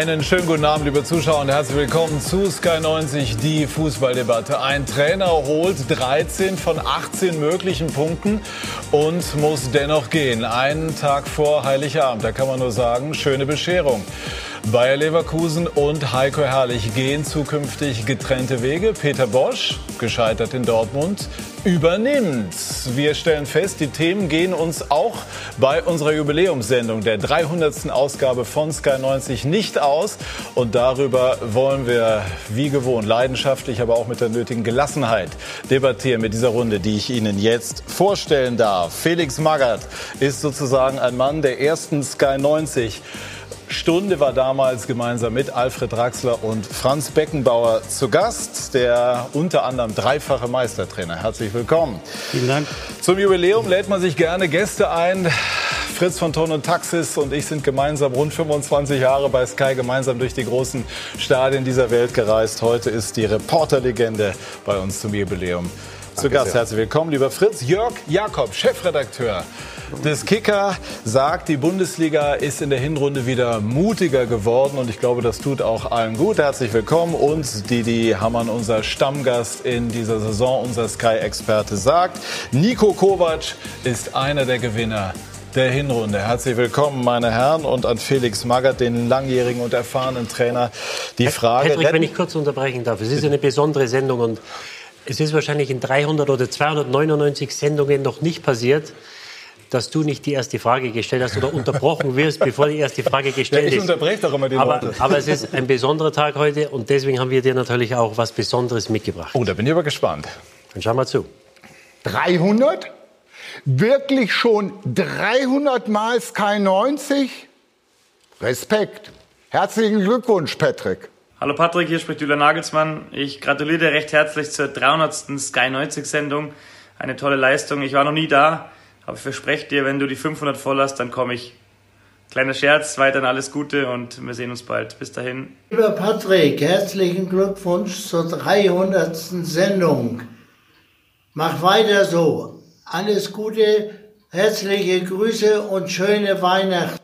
Einen schönen guten Abend, liebe Zuschauer, und herzlich willkommen zu Sky 90, die Fußballdebatte. Ein Trainer holt 13 von 18 möglichen Punkten und muss dennoch gehen. Einen Tag vor Heiligabend, da kann man nur sagen, schöne Bescherung. Bayer Leverkusen und Heiko Herrlich gehen zukünftig getrennte Wege. Peter Bosch, gescheitert in Dortmund, übernimmt. Wir stellen fest, die Themen gehen uns auch bei unserer Jubiläumssendung, der 300. Ausgabe von Sky 90, nicht aus. Und darüber wollen wir, wie gewohnt, leidenschaftlich, aber auch mit der nötigen Gelassenheit debattieren mit dieser Runde, die ich Ihnen jetzt vorstellen darf. Felix Magath ist sozusagen ein Mann der ersten Sky 90 Stunde war damals gemeinsam mit Alfred Draxler und Franz Beckenbauer zu Gast, der unter anderem dreifache Meistertrainer. Herzlich willkommen. Vielen Dank. Zum Jubiläum lädt man sich gerne Gäste ein. Fritz von Ton und Taxis und ich sind gemeinsam rund 25 Jahre bei Sky gemeinsam durch die großen Stadien dieser Welt gereist. Heute ist die Reporterlegende bei uns zum Jubiläum zu Gast. Herzlich willkommen, lieber Fritz. Jörg Jakob, Chefredakteur des Kicker, sagt, die Bundesliga ist in der Hinrunde wieder mutiger geworden und ich glaube, das tut auch allen gut. Herzlich willkommen. Und Didi Hammann, unser Stammgast in dieser Saison, unser Sky-Experte, sagt, Nico Kovac ist einer der Gewinner der Hinrunde. Herzlich willkommen, meine Herren, und an Felix Magath, den langjährigen und erfahrenen Trainer. Die Frage. Patrick, wenn ich kurz unterbrechen darf, es ist eine besondere Sendung und es ist wahrscheinlich in 300 oder 299 Sendungen noch nicht passiert, dass du nicht die erste Frage gestellt hast oder unterbrochen wirst, bevor die erste Frage gestellt ist. Ja, ich unterbreche doch immer die aber, Leute. Aber es ist ein besonderer Tag heute und deswegen haben wir dir natürlich auch was Besonderes mitgebracht. Oh, da bin ich aber gespannt. Dann schau mal zu. 300? Wirklich schon 300 Mal Sky 90? Respekt. Herzlichen Glückwunsch, Patrick. Hallo Patrick, hier spricht Julian Nagelsmann. Ich gratuliere dir recht herzlich zur 300. Sky 90 Sendung. Eine tolle Leistung. Ich war noch nie da. Aber ich verspreche dir, wenn du die 500 voll hast, dann komme ich. Kleiner Scherz, weiterhin alles Gute und wir sehen uns bald. Bis dahin. Lieber Patrick, herzlichen Glückwunsch zur 300. Sendung. Mach weiter so. Alles Gute, herzliche Grüße und schöne Weihnachten.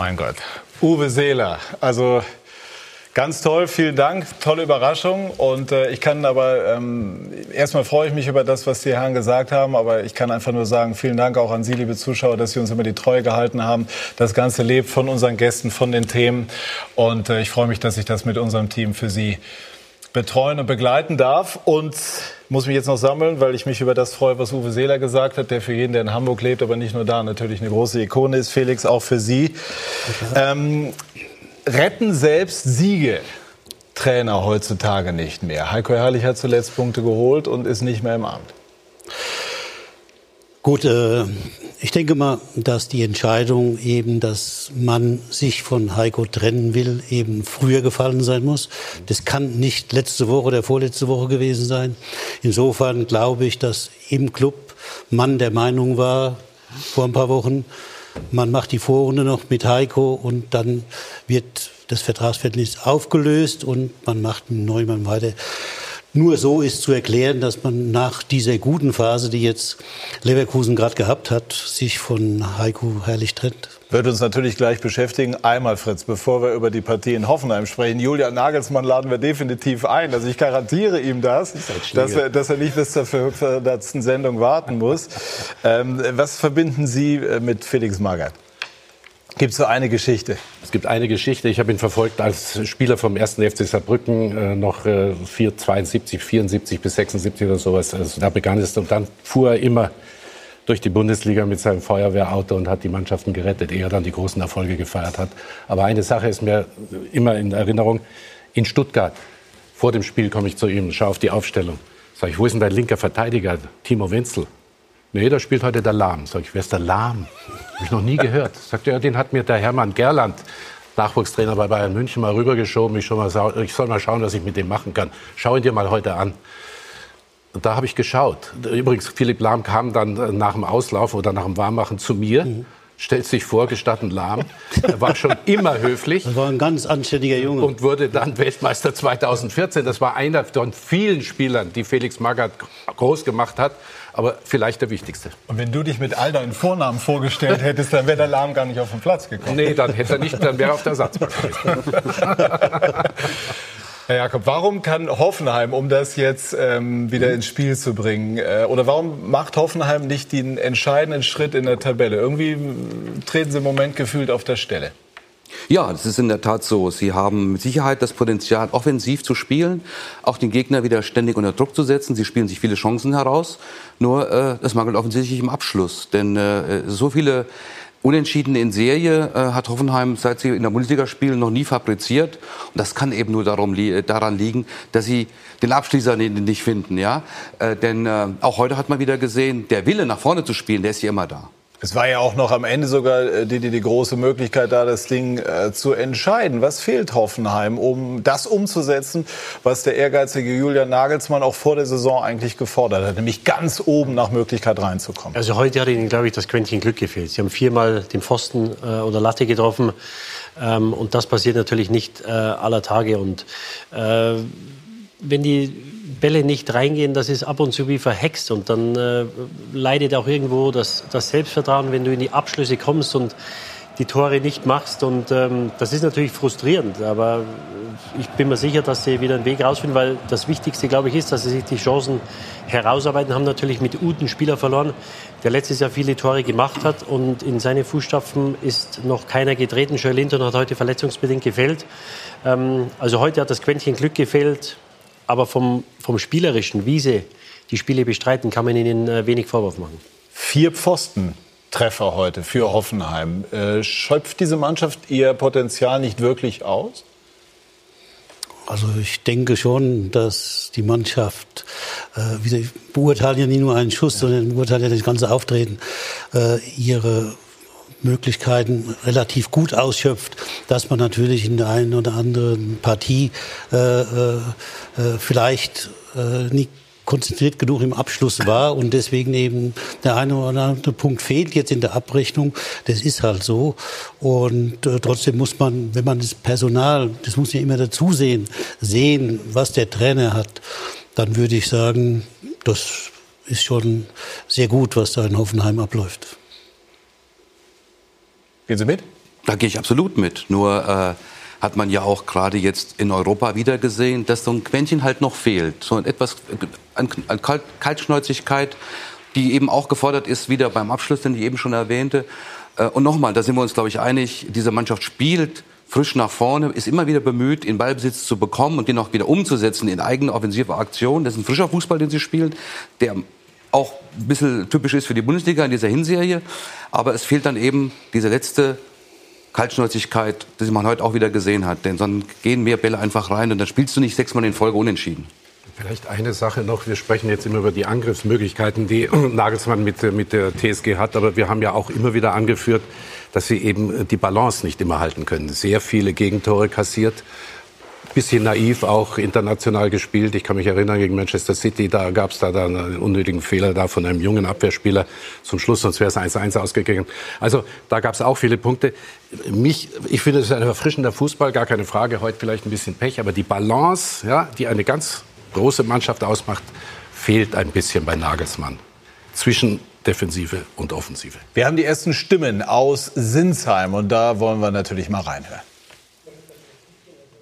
Mein Gott. Uwe Seeler, also Ganz toll, vielen Dank, tolle Überraschung. Und äh, ich kann aber, ähm, erstmal freue ich mich über das, was die Herren gesagt haben, aber ich kann einfach nur sagen, vielen Dank auch an Sie, liebe Zuschauer, dass Sie uns immer die Treue gehalten haben. Das Ganze lebt von unseren Gästen, von den Themen. Und äh, ich freue mich, dass ich das mit unserem Team für Sie betreuen und begleiten darf. Und muss mich jetzt noch sammeln, weil ich mich über das freue, was Uwe Seeler gesagt hat, der für jeden, der in Hamburg lebt, aber nicht nur da, natürlich eine große Ikone ist. Felix, auch für Sie. Ähm, retten selbst Siege Trainer heutzutage nicht mehr. Heiko Herrlich hat zuletzt Punkte geholt und ist nicht mehr im Amt. Gut, äh, ich denke mal, dass die Entscheidung eben, dass man sich von Heiko trennen will, eben früher gefallen sein muss. Das kann nicht letzte Woche oder vorletzte Woche gewesen sein. Insofern glaube ich, dass im Club man der Meinung war, vor ein paar Wochen, man macht die Vorrunde noch mit Heiko und dann wird das Vertragsverhältnis aufgelöst und man macht einen Neumann weiter. Nur so ist zu erklären, dass man nach dieser guten Phase, die jetzt Leverkusen gerade gehabt hat, sich von Heiko Herrlich trennt. Wird uns natürlich gleich beschäftigen. Einmal, Fritz, bevor wir über die Partie in Hoffenheim sprechen. Julian Nagelsmann laden wir definitiv ein. Also ich garantiere ihm das, das dass, er, dass, er, nicht bis zur 500. Sendung warten muss. Ähm, was verbinden Sie äh, mit Felix Magath? Gibt es so eine Geschichte? Es gibt eine Geschichte. Ich habe ihn verfolgt als Spieler vom 1. FC Saarbrücken, äh, noch äh, 4, 72, 74 bis 76 oder sowas. Also da begann es und dann fuhr er immer durch die Bundesliga mit seinem Feuerwehrauto und hat die Mannschaften gerettet, ehe er dann die großen Erfolge gefeiert hat. Aber eine Sache ist mir immer in Erinnerung. In Stuttgart, vor dem Spiel komme ich zu ihm, schaue auf die Aufstellung. Sag ich, wo ist denn dein linker Verteidiger, Timo Wenzel? Nee, da spielt heute der Lahm. Sag ich, wer ist der Lahm? Habe ich noch nie gehört. Sagt er, ja, den hat mir der Hermann Gerland, Nachwuchstrainer bei Bayern München, mal rübergeschoben. Ich, mal, ich soll mal schauen, was ich mit dem machen kann. Schau ihn dir mal heute an. Und da habe ich geschaut. Übrigens, Philipp Lahm kam dann nach dem Auslauf oder nach dem Warmmachen zu mir. Mhm stellt sich vor, gestatten lahm. Er war schon immer höflich. Das war ein ganz anständiger Junge. Und wurde dann Weltmeister 2014. Das war einer von vielen Spielern, die Felix Magath groß gemacht hat. Aber vielleicht der wichtigste. Und wenn du dich mit all deinen Vornamen vorgestellt hättest, dann wäre der Lahm gar nicht auf den Platz gekommen. Nee, dann hätte er nicht, dann wäre er auf der Satzbank. Herr Jakob, warum kann Hoffenheim, um das jetzt ähm, wieder ins Spiel zu bringen, äh, oder warum macht Hoffenheim nicht den entscheidenden Schritt in der Tabelle? Irgendwie treten sie im Moment gefühlt auf der Stelle. Ja, das ist in der Tat so. Sie haben mit Sicherheit das Potenzial, offensiv zu spielen, auch den Gegner wieder ständig unter Druck zu setzen. Sie spielen sich viele Chancen heraus. Nur äh, es mangelt offensichtlich im Abschluss. Denn äh, so viele Unentschieden in Serie äh, hat Hoffenheim, seit sie in der Bundesliga spielen, noch nie fabriziert. Und das kann eben nur darum, li daran liegen, dass sie den Abschließer nicht finden. Ja? Äh, denn äh, auch heute hat man wieder gesehen, der Wille nach vorne zu spielen, der ist hier immer da. Es war ja auch noch am Ende sogar äh, die, die, die große Möglichkeit da, das Ding äh, zu entscheiden. Was fehlt Hoffenheim, um das umzusetzen, was der ehrgeizige Julian Nagelsmann auch vor der Saison eigentlich gefordert hat, nämlich ganz oben nach Möglichkeit reinzukommen? Also heute hat ihnen, glaube ich, das Quäntchen Glück gefehlt. Sie haben viermal den Pfosten äh, oder Latte getroffen. Ähm, und das passiert natürlich nicht äh, aller Tage. Und äh, wenn die Bälle nicht reingehen, das ist ab und zu wie verhext. Und dann äh, leidet auch irgendwo das, das Selbstvertrauen, wenn du in die Abschlüsse kommst und die Tore nicht machst. Und ähm, das ist natürlich frustrierend. Aber ich bin mir sicher, dass sie wieder einen Weg rausfinden, weil das Wichtigste, glaube ich, ist, dass sie sich die Chancen herausarbeiten. Haben natürlich mit Uten Spieler verloren, der letztes Jahr viele Tore gemacht hat. Und in seine Fußstapfen ist noch keiner getreten. Joel Linton hat heute verletzungsbedingt gefehlt. Ähm, also heute hat das Quäntchen Glück gefehlt. Aber vom, vom Spielerischen, wie sie die Spiele bestreiten, kann man ihnen äh, wenig Vorwurf machen. Vier Pfostentreffer heute für Hoffenheim. Äh, schöpft diese Mannschaft ihr Potenzial nicht wirklich aus? Also ich denke schon, dass die Mannschaft, äh, wir beurteilen ja nicht nur einen Schuss, ja. sondern beurteilen ja das ganze Auftreten, äh, ihre Möglichkeiten relativ gut ausschöpft, dass man natürlich in der einen oder anderen Partie äh, äh, äh, vielleicht äh, nicht konzentriert genug im Abschluss war und deswegen eben der eine oder andere Punkt fehlt jetzt in der Abrechnung. Das ist halt so. Und äh, trotzdem muss man, wenn man das Personal, das muss ja immer dazu sehen, sehen, was der Trainer hat, dann würde ich sagen, das ist schon sehr gut, was da in Hoffenheim abläuft. Gehen Sie mit? Da gehe ich absolut mit. Nur äh, hat man ja auch gerade jetzt in Europa wieder gesehen, dass so ein Quäntchen halt noch fehlt. So etwas an, an Kalt, Kaltschnäuzigkeit, die eben auch gefordert ist, wieder beim Abschluss, den ich eben schon erwähnte. Äh, und nochmal, da sind wir uns, glaube ich, einig, diese Mannschaft spielt frisch nach vorne, ist immer wieder bemüht, in Ballbesitz zu bekommen und den auch wieder umzusetzen in eigene offensive Aktionen. Das ist ein frischer Fußball, den sie spielen, der auch ein bisschen typisch ist für die Bundesliga in dieser Hinserie. Aber es fehlt dann eben diese letzte Kaltschnäuzigkeit, die man heute auch wieder gesehen hat. Denn sonst gehen mehr Bälle einfach rein und dann spielst du nicht sechsmal in Folge unentschieden. Vielleicht eine Sache noch. Wir sprechen jetzt immer über die Angriffsmöglichkeiten, die Nagelsmann mit, mit der TSG hat. Aber wir haben ja auch immer wieder angeführt, dass sie eben die Balance nicht immer halten können. Sehr viele Gegentore kassiert bisschen naiv auch international gespielt. Ich kann mich erinnern, gegen Manchester City, da gab es da dann einen unnötigen Fehler da von einem jungen Abwehrspieler zum Schluss, sonst wäre es 1-1 ausgegangen. Also da gab es auch viele Punkte. Mich, ich finde, es ist ein erfrischender Fußball, gar keine Frage. Heute vielleicht ein bisschen Pech, aber die Balance, ja, die eine ganz große Mannschaft ausmacht, fehlt ein bisschen bei Nagelsmann. Zwischen Defensive und Offensive. Wir haben die ersten Stimmen aus Sinsheim und da wollen wir natürlich mal reinhören.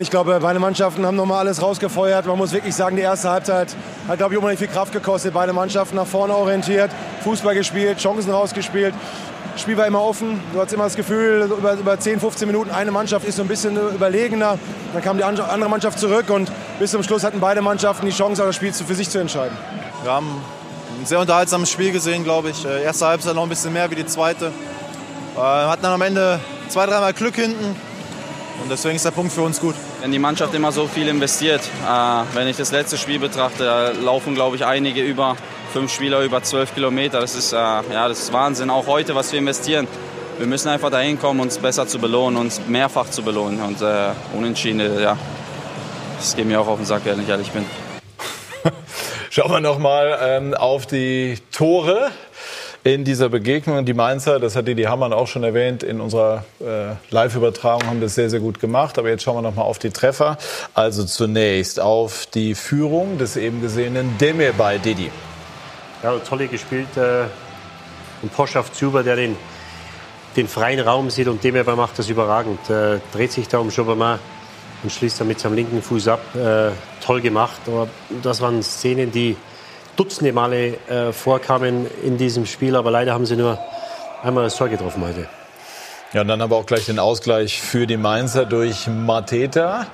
Ich glaube, beide Mannschaften haben nochmal alles rausgefeuert. Man muss wirklich sagen, die erste Halbzeit hat, glaube ich, unheimlich viel Kraft gekostet. Beide Mannschaften nach vorne orientiert, Fußball gespielt, Chancen rausgespielt. Das Spiel war immer offen. Du hattest immer das Gefühl, über, über 10, 15 Minuten eine Mannschaft ist so ein bisschen überlegener. Dann kam die andere Mannschaft zurück und bis zum Schluss hatten beide Mannschaften die Chance, das Spiel für sich zu entscheiden. Wir haben ein sehr unterhaltsames Spiel gesehen, glaube ich. Äh, erste Halbzeit noch ein bisschen mehr wie die zweite. Wir äh, hatten dann am Ende zwei, dreimal Glück hinten. Und deswegen ist der Punkt für uns gut. Wenn die Mannschaft immer so viel investiert, äh, wenn ich das letzte Spiel betrachte, da laufen, glaube ich, einige über fünf Spieler über zwölf Kilometer. Das ist, äh, ja, das ist Wahnsinn. Auch heute, was wir investieren. Wir müssen einfach dahin kommen, uns besser zu belohnen, uns mehrfach zu belohnen. Und äh, unentschieden, ja, das geht mir auch auf den Sack, wenn ich ehrlich bin. Schauen wir noch mal ähm, auf die Tore. In dieser Begegnung. Die Mainzer, das hat Didi Hamann auch schon erwähnt, in unserer äh, Live-Übertragung haben das sehr, sehr gut gemacht. Aber jetzt schauen wir noch mal auf die Treffer. Also zunächst auf die Führung des eben gesehenen Demir bei Didi. Ja, tolle gespielt. Äh, und Poschaf Zuber, der den, den freien Raum sieht und Demir macht das überragend. Äh, dreht sich da um Schobama und schließt dann mit seinem linken Fuß ab. Äh, toll gemacht. Aber das waren Szenen, die Dutzende Male äh, vorkamen in diesem Spiel, aber leider haben sie nur einmal das Tor getroffen heute. Ja, und dann aber auch gleich den Ausgleich für die Mainzer durch Mateta.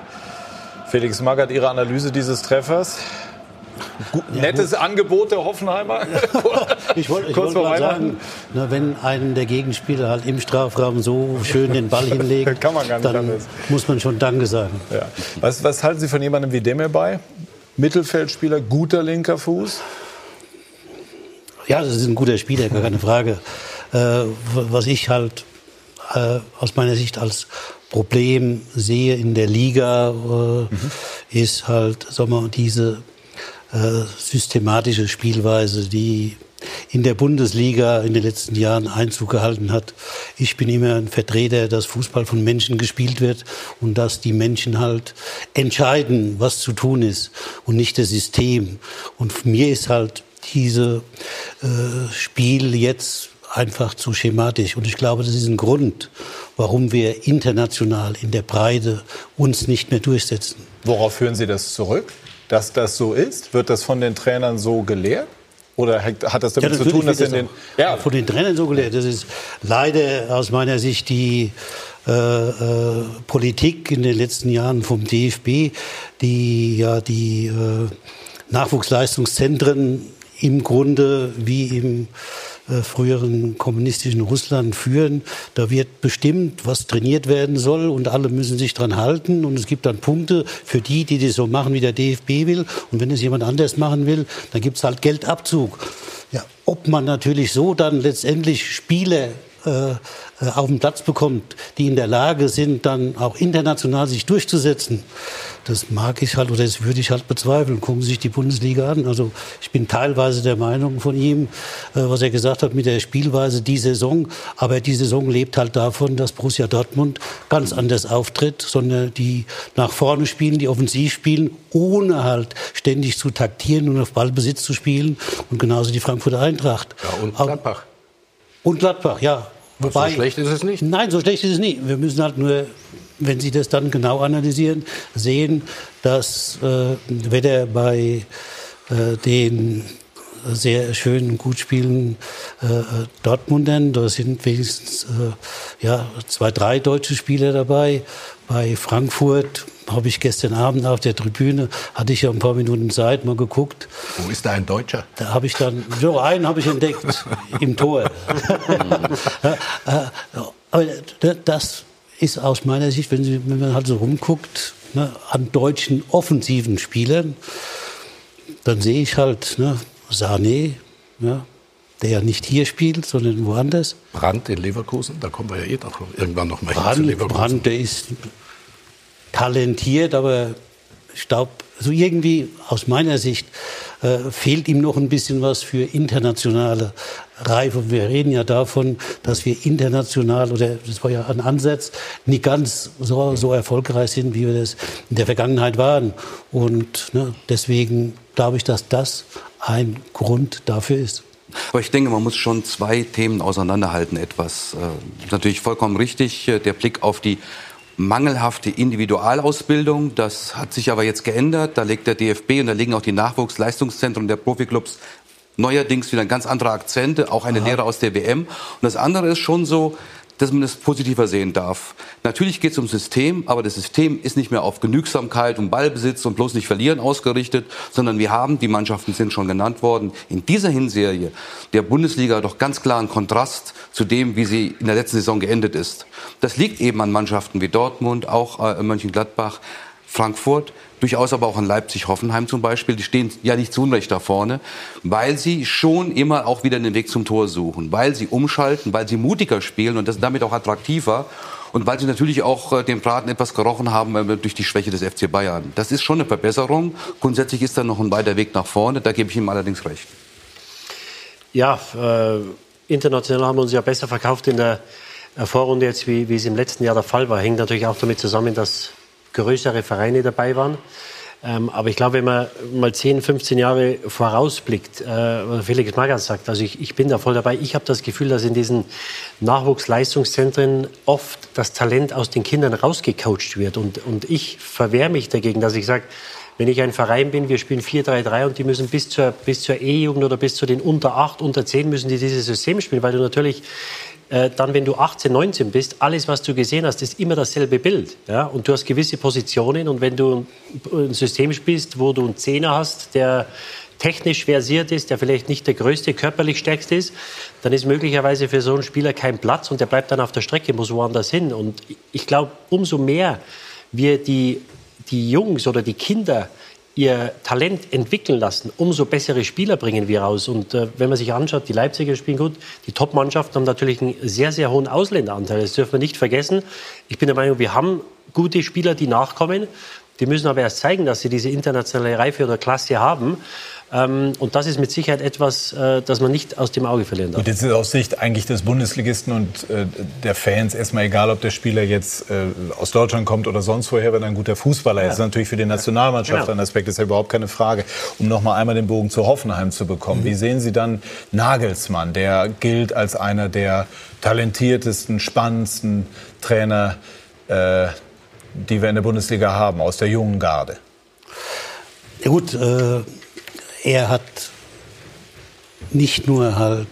Felix Magath, Ihre Analyse dieses Treffers? Gut, nettes ja, Angebot der Hoffenheimer. ich wollte ich wollt sagen, na, wenn einem der Gegenspieler halt im Strafraum so schön den Ball hinlegt, dann anders. muss man schon Danke sagen. Ja. Was, was halten Sie von jemandem wie Demir bei? Mittelfeldspieler, guter linker Fuß? Ja, das ist ein guter Spieler, gar keine Frage. Äh, was ich halt äh, aus meiner Sicht als Problem sehe in der Liga, äh, mhm. ist halt, sagen wir, diese äh, systematische Spielweise, die in der Bundesliga in den letzten Jahren Einzug gehalten hat. Ich bin immer ein Vertreter, dass Fußball von Menschen gespielt wird und dass die Menschen halt entscheiden, was zu tun ist und nicht das System. Und mir ist halt diese äh, Spiel jetzt einfach zu schematisch. Und ich glaube, das ist ein Grund, warum wir international in der Breite uns nicht mehr durchsetzen. Worauf führen Sie das zurück? dass das so ist? Wird das von den Trainern so gelehrt? Oder hat das damit ja, zu tun, dass in den ja von den Trainern so gelehrt? Das ist leider aus meiner Sicht die äh, äh, Politik in den letzten Jahren vom DFB, die ja die äh, Nachwuchsleistungszentren im Grunde wie im äh, früheren kommunistischen Russland führen. Da wird bestimmt, was trainiert werden soll und alle müssen sich dran halten und es gibt dann Punkte für die, die das so machen, wie der DFB will und wenn es jemand anders machen will, dann gibt es halt Geldabzug. Ja, ob man natürlich so dann letztendlich Spiele äh, äh, auf den Platz bekommt, die in der Lage sind, dann auch international sich durchzusetzen, das mag ich halt oder das würde ich halt bezweifeln. Gucken Sie sich die Bundesliga an. Also ich bin teilweise der Meinung von ihm, äh, was er gesagt hat mit der Spielweise die Saison. Aber die Saison lebt halt davon, dass Borussia Dortmund ganz anders auftritt, sondern die nach vorne spielen, die offensiv spielen, ohne halt ständig zu taktieren und auf Ballbesitz zu spielen. Und genauso die Frankfurter Eintracht. Ja, und Gladbach. Und Gladbach, ja. Wobei, so schlecht ist es nicht? Nein, so schlecht ist es nicht. Wir müssen halt nur, wenn Sie das dann genau analysieren, sehen, dass äh, weder bei äh, den sehr schönen, gut spielenden äh, Dortmundern, da sind wenigstens äh, ja, zwei, drei deutsche Spieler dabei. Bei Frankfurt habe ich gestern Abend auf der Tribüne, hatte ich ja ein paar Minuten Zeit, mal geguckt. Wo ist da ein Deutscher? Da habe ich dann, so einen habe ich entdeckt, im Tor. Aber das ist aus meiner Sicht, wenn, Sie, wenn man halt so rumguckt, ne, an deutschen offensiven Spielern, dann sehe ich halt ne, Sané, ja, der ja nicht hier spielt, sondern woanders. Brandt in Leverkusen, da kommen wir ja eh noch, irgendwann noch mal Brand, hin zu Leverkusen. Brandt, der ist talentiert, aber ich glaube, so irgendwie aus meiner Sicht äh, fehlt ihm noch ein bisschen was für internationale Reife. Wir reden ja davon, dass wir international, oder das war ja ein Ansatz, nicht ganz so, so erfolgreich sind, wie wir das in der Vergangenheit waren. Und ne, deswegen glaube ich, dass das ein Grund dafür ist. Aber ich denke, man muss schon zwei Themen auseinanderhalten etwas. Äh, natürlich vollkommen richtig, äh, der Blick auf die mangelhafte Individualausbildung. Das hat sich aber jetzt geändert. Da legt der DFB und da liegen auch die Nachwuchsleistungszentren der Profiklubs neuerdings wieder ganz andere Akzente, auch eine Aha. Lehre aus der WM. Und das andere ist schon so, dass man es positiver sehen darf. Natürlich geht es um System, aber das System ist nicht mehr auf Genügsamkeit und Ballbesitz und bloß nicht verlieren ausgerichtet, sondern wir haben, die Mannschaften sind schon genannt worden, in dieser Hinserie der Bundesliga doch ganz klar einen Kontrast zu dem, wie sie in der letzten Saison geendet ist. Das liegt eben an Mannschaften wie Dortmund, auch äh, Mönchengladbach, Frankfurt, durchaus aber auch in Leipzig, Hoffenheim zum Beispiel, die stehen ja nicht zu Unrecht da vorne, weil sie schon immer auch wieder den Weg zum Tor suchen, weil sie umschalten, weil sie mutiger spielen und das damit auch attraktiver und weil sie natürlich auch äh, den Braten etwas gerochen haben äh, durch die Schwäche des FC Bayern. Das ist schon eine Verbesserung. Grundsätzlich ist da noch ein weiter Weg nach vorne, da gebe ich ihm allerdings recht. Ja, äh, international haben wir uns ja besser verkauft in der Vorrunde jetzt, wie, wie es im letzten Jahr der Fall war. Hängt natürlich auch damit zusammen, dass größere Vereine dabei waren. Ähm, aber ich glaube, wenn man mal 10, 15 Jahre vorausblickt, äh, was Felix Magath sagt, also ich, ich bin da voll dabei. Ich habe das Gefühl, dass in diesen Nachwuchsleistungszentren oft das Talent aus den Kindern rausgecoacht wird. Und, und ich verwehre mich dagegen, dass ich sage, wenn ich ein Verein bin, wir spielen 4-3-3 und die müssen bis zur, bis zur E-Jugend oder bis zu den unter 8, unter 10 müssen die dieses System spielen, weil du natürlich äh, dann, wenn du 18, 19 bist, alles, was du gesehen hast, ist immer dasselbe Bild. Ja? Und du hast gewisse Positionen und wenn du ein System spielst, wo du einen Zehner hast, der technisch versiert ist, der vielleicht nicht der größte, körperlich stärkste ist, dann ist möglicherweise für so einen Spieler kein Platz und der bleibt dann auf der Strecke, muss woanders hin. Und ich glaube, umso mehr wir die die Jungs oder die Kinder ihr Talent entwickeln lassen, umso bessere Spieler bringen wir raus. Und äh, wenn man sich anschaut, die Leipziger spielen gut, die Top-Mannschaften haben natürlich einen sehr, sehr hohen Ausländeranteil. Das dürfen wir nicht vergessen. Ich bin der Meinung, wir haben gute Spieler, die nachkommen. Die müssen aber erst zeigen, dass sie diese internationale Reife oder Klasse haben. Ähm, und das ist mit Sicherheit etwas, äh, das man nicht aus dem Auge verlieren darf. Und jetzt ist aus Sicht eigentlich des Bundesligisten und äh, der Fans erstmal egal, ob der Spieler jetzt äh, aus Deutschland kommt oder sonst woher, wenn er ein guter Fußballer ist. Ja. Das ist natürlich für die Nationalmannschaft genau. ein Aspekt, ist ja überhaupt keine Frage. Um noch mal einmal den Bogen zu Hoffenheim zu bekommen. Mhm. Wie sehen Sie dann Nagelsmann, der gilt als einer der talentiertesten, spannendsten Trainer, äh, die wir in der Bundesliga haben, aus der jungen Garde? Ja gut, äh, er hat nicht nur halt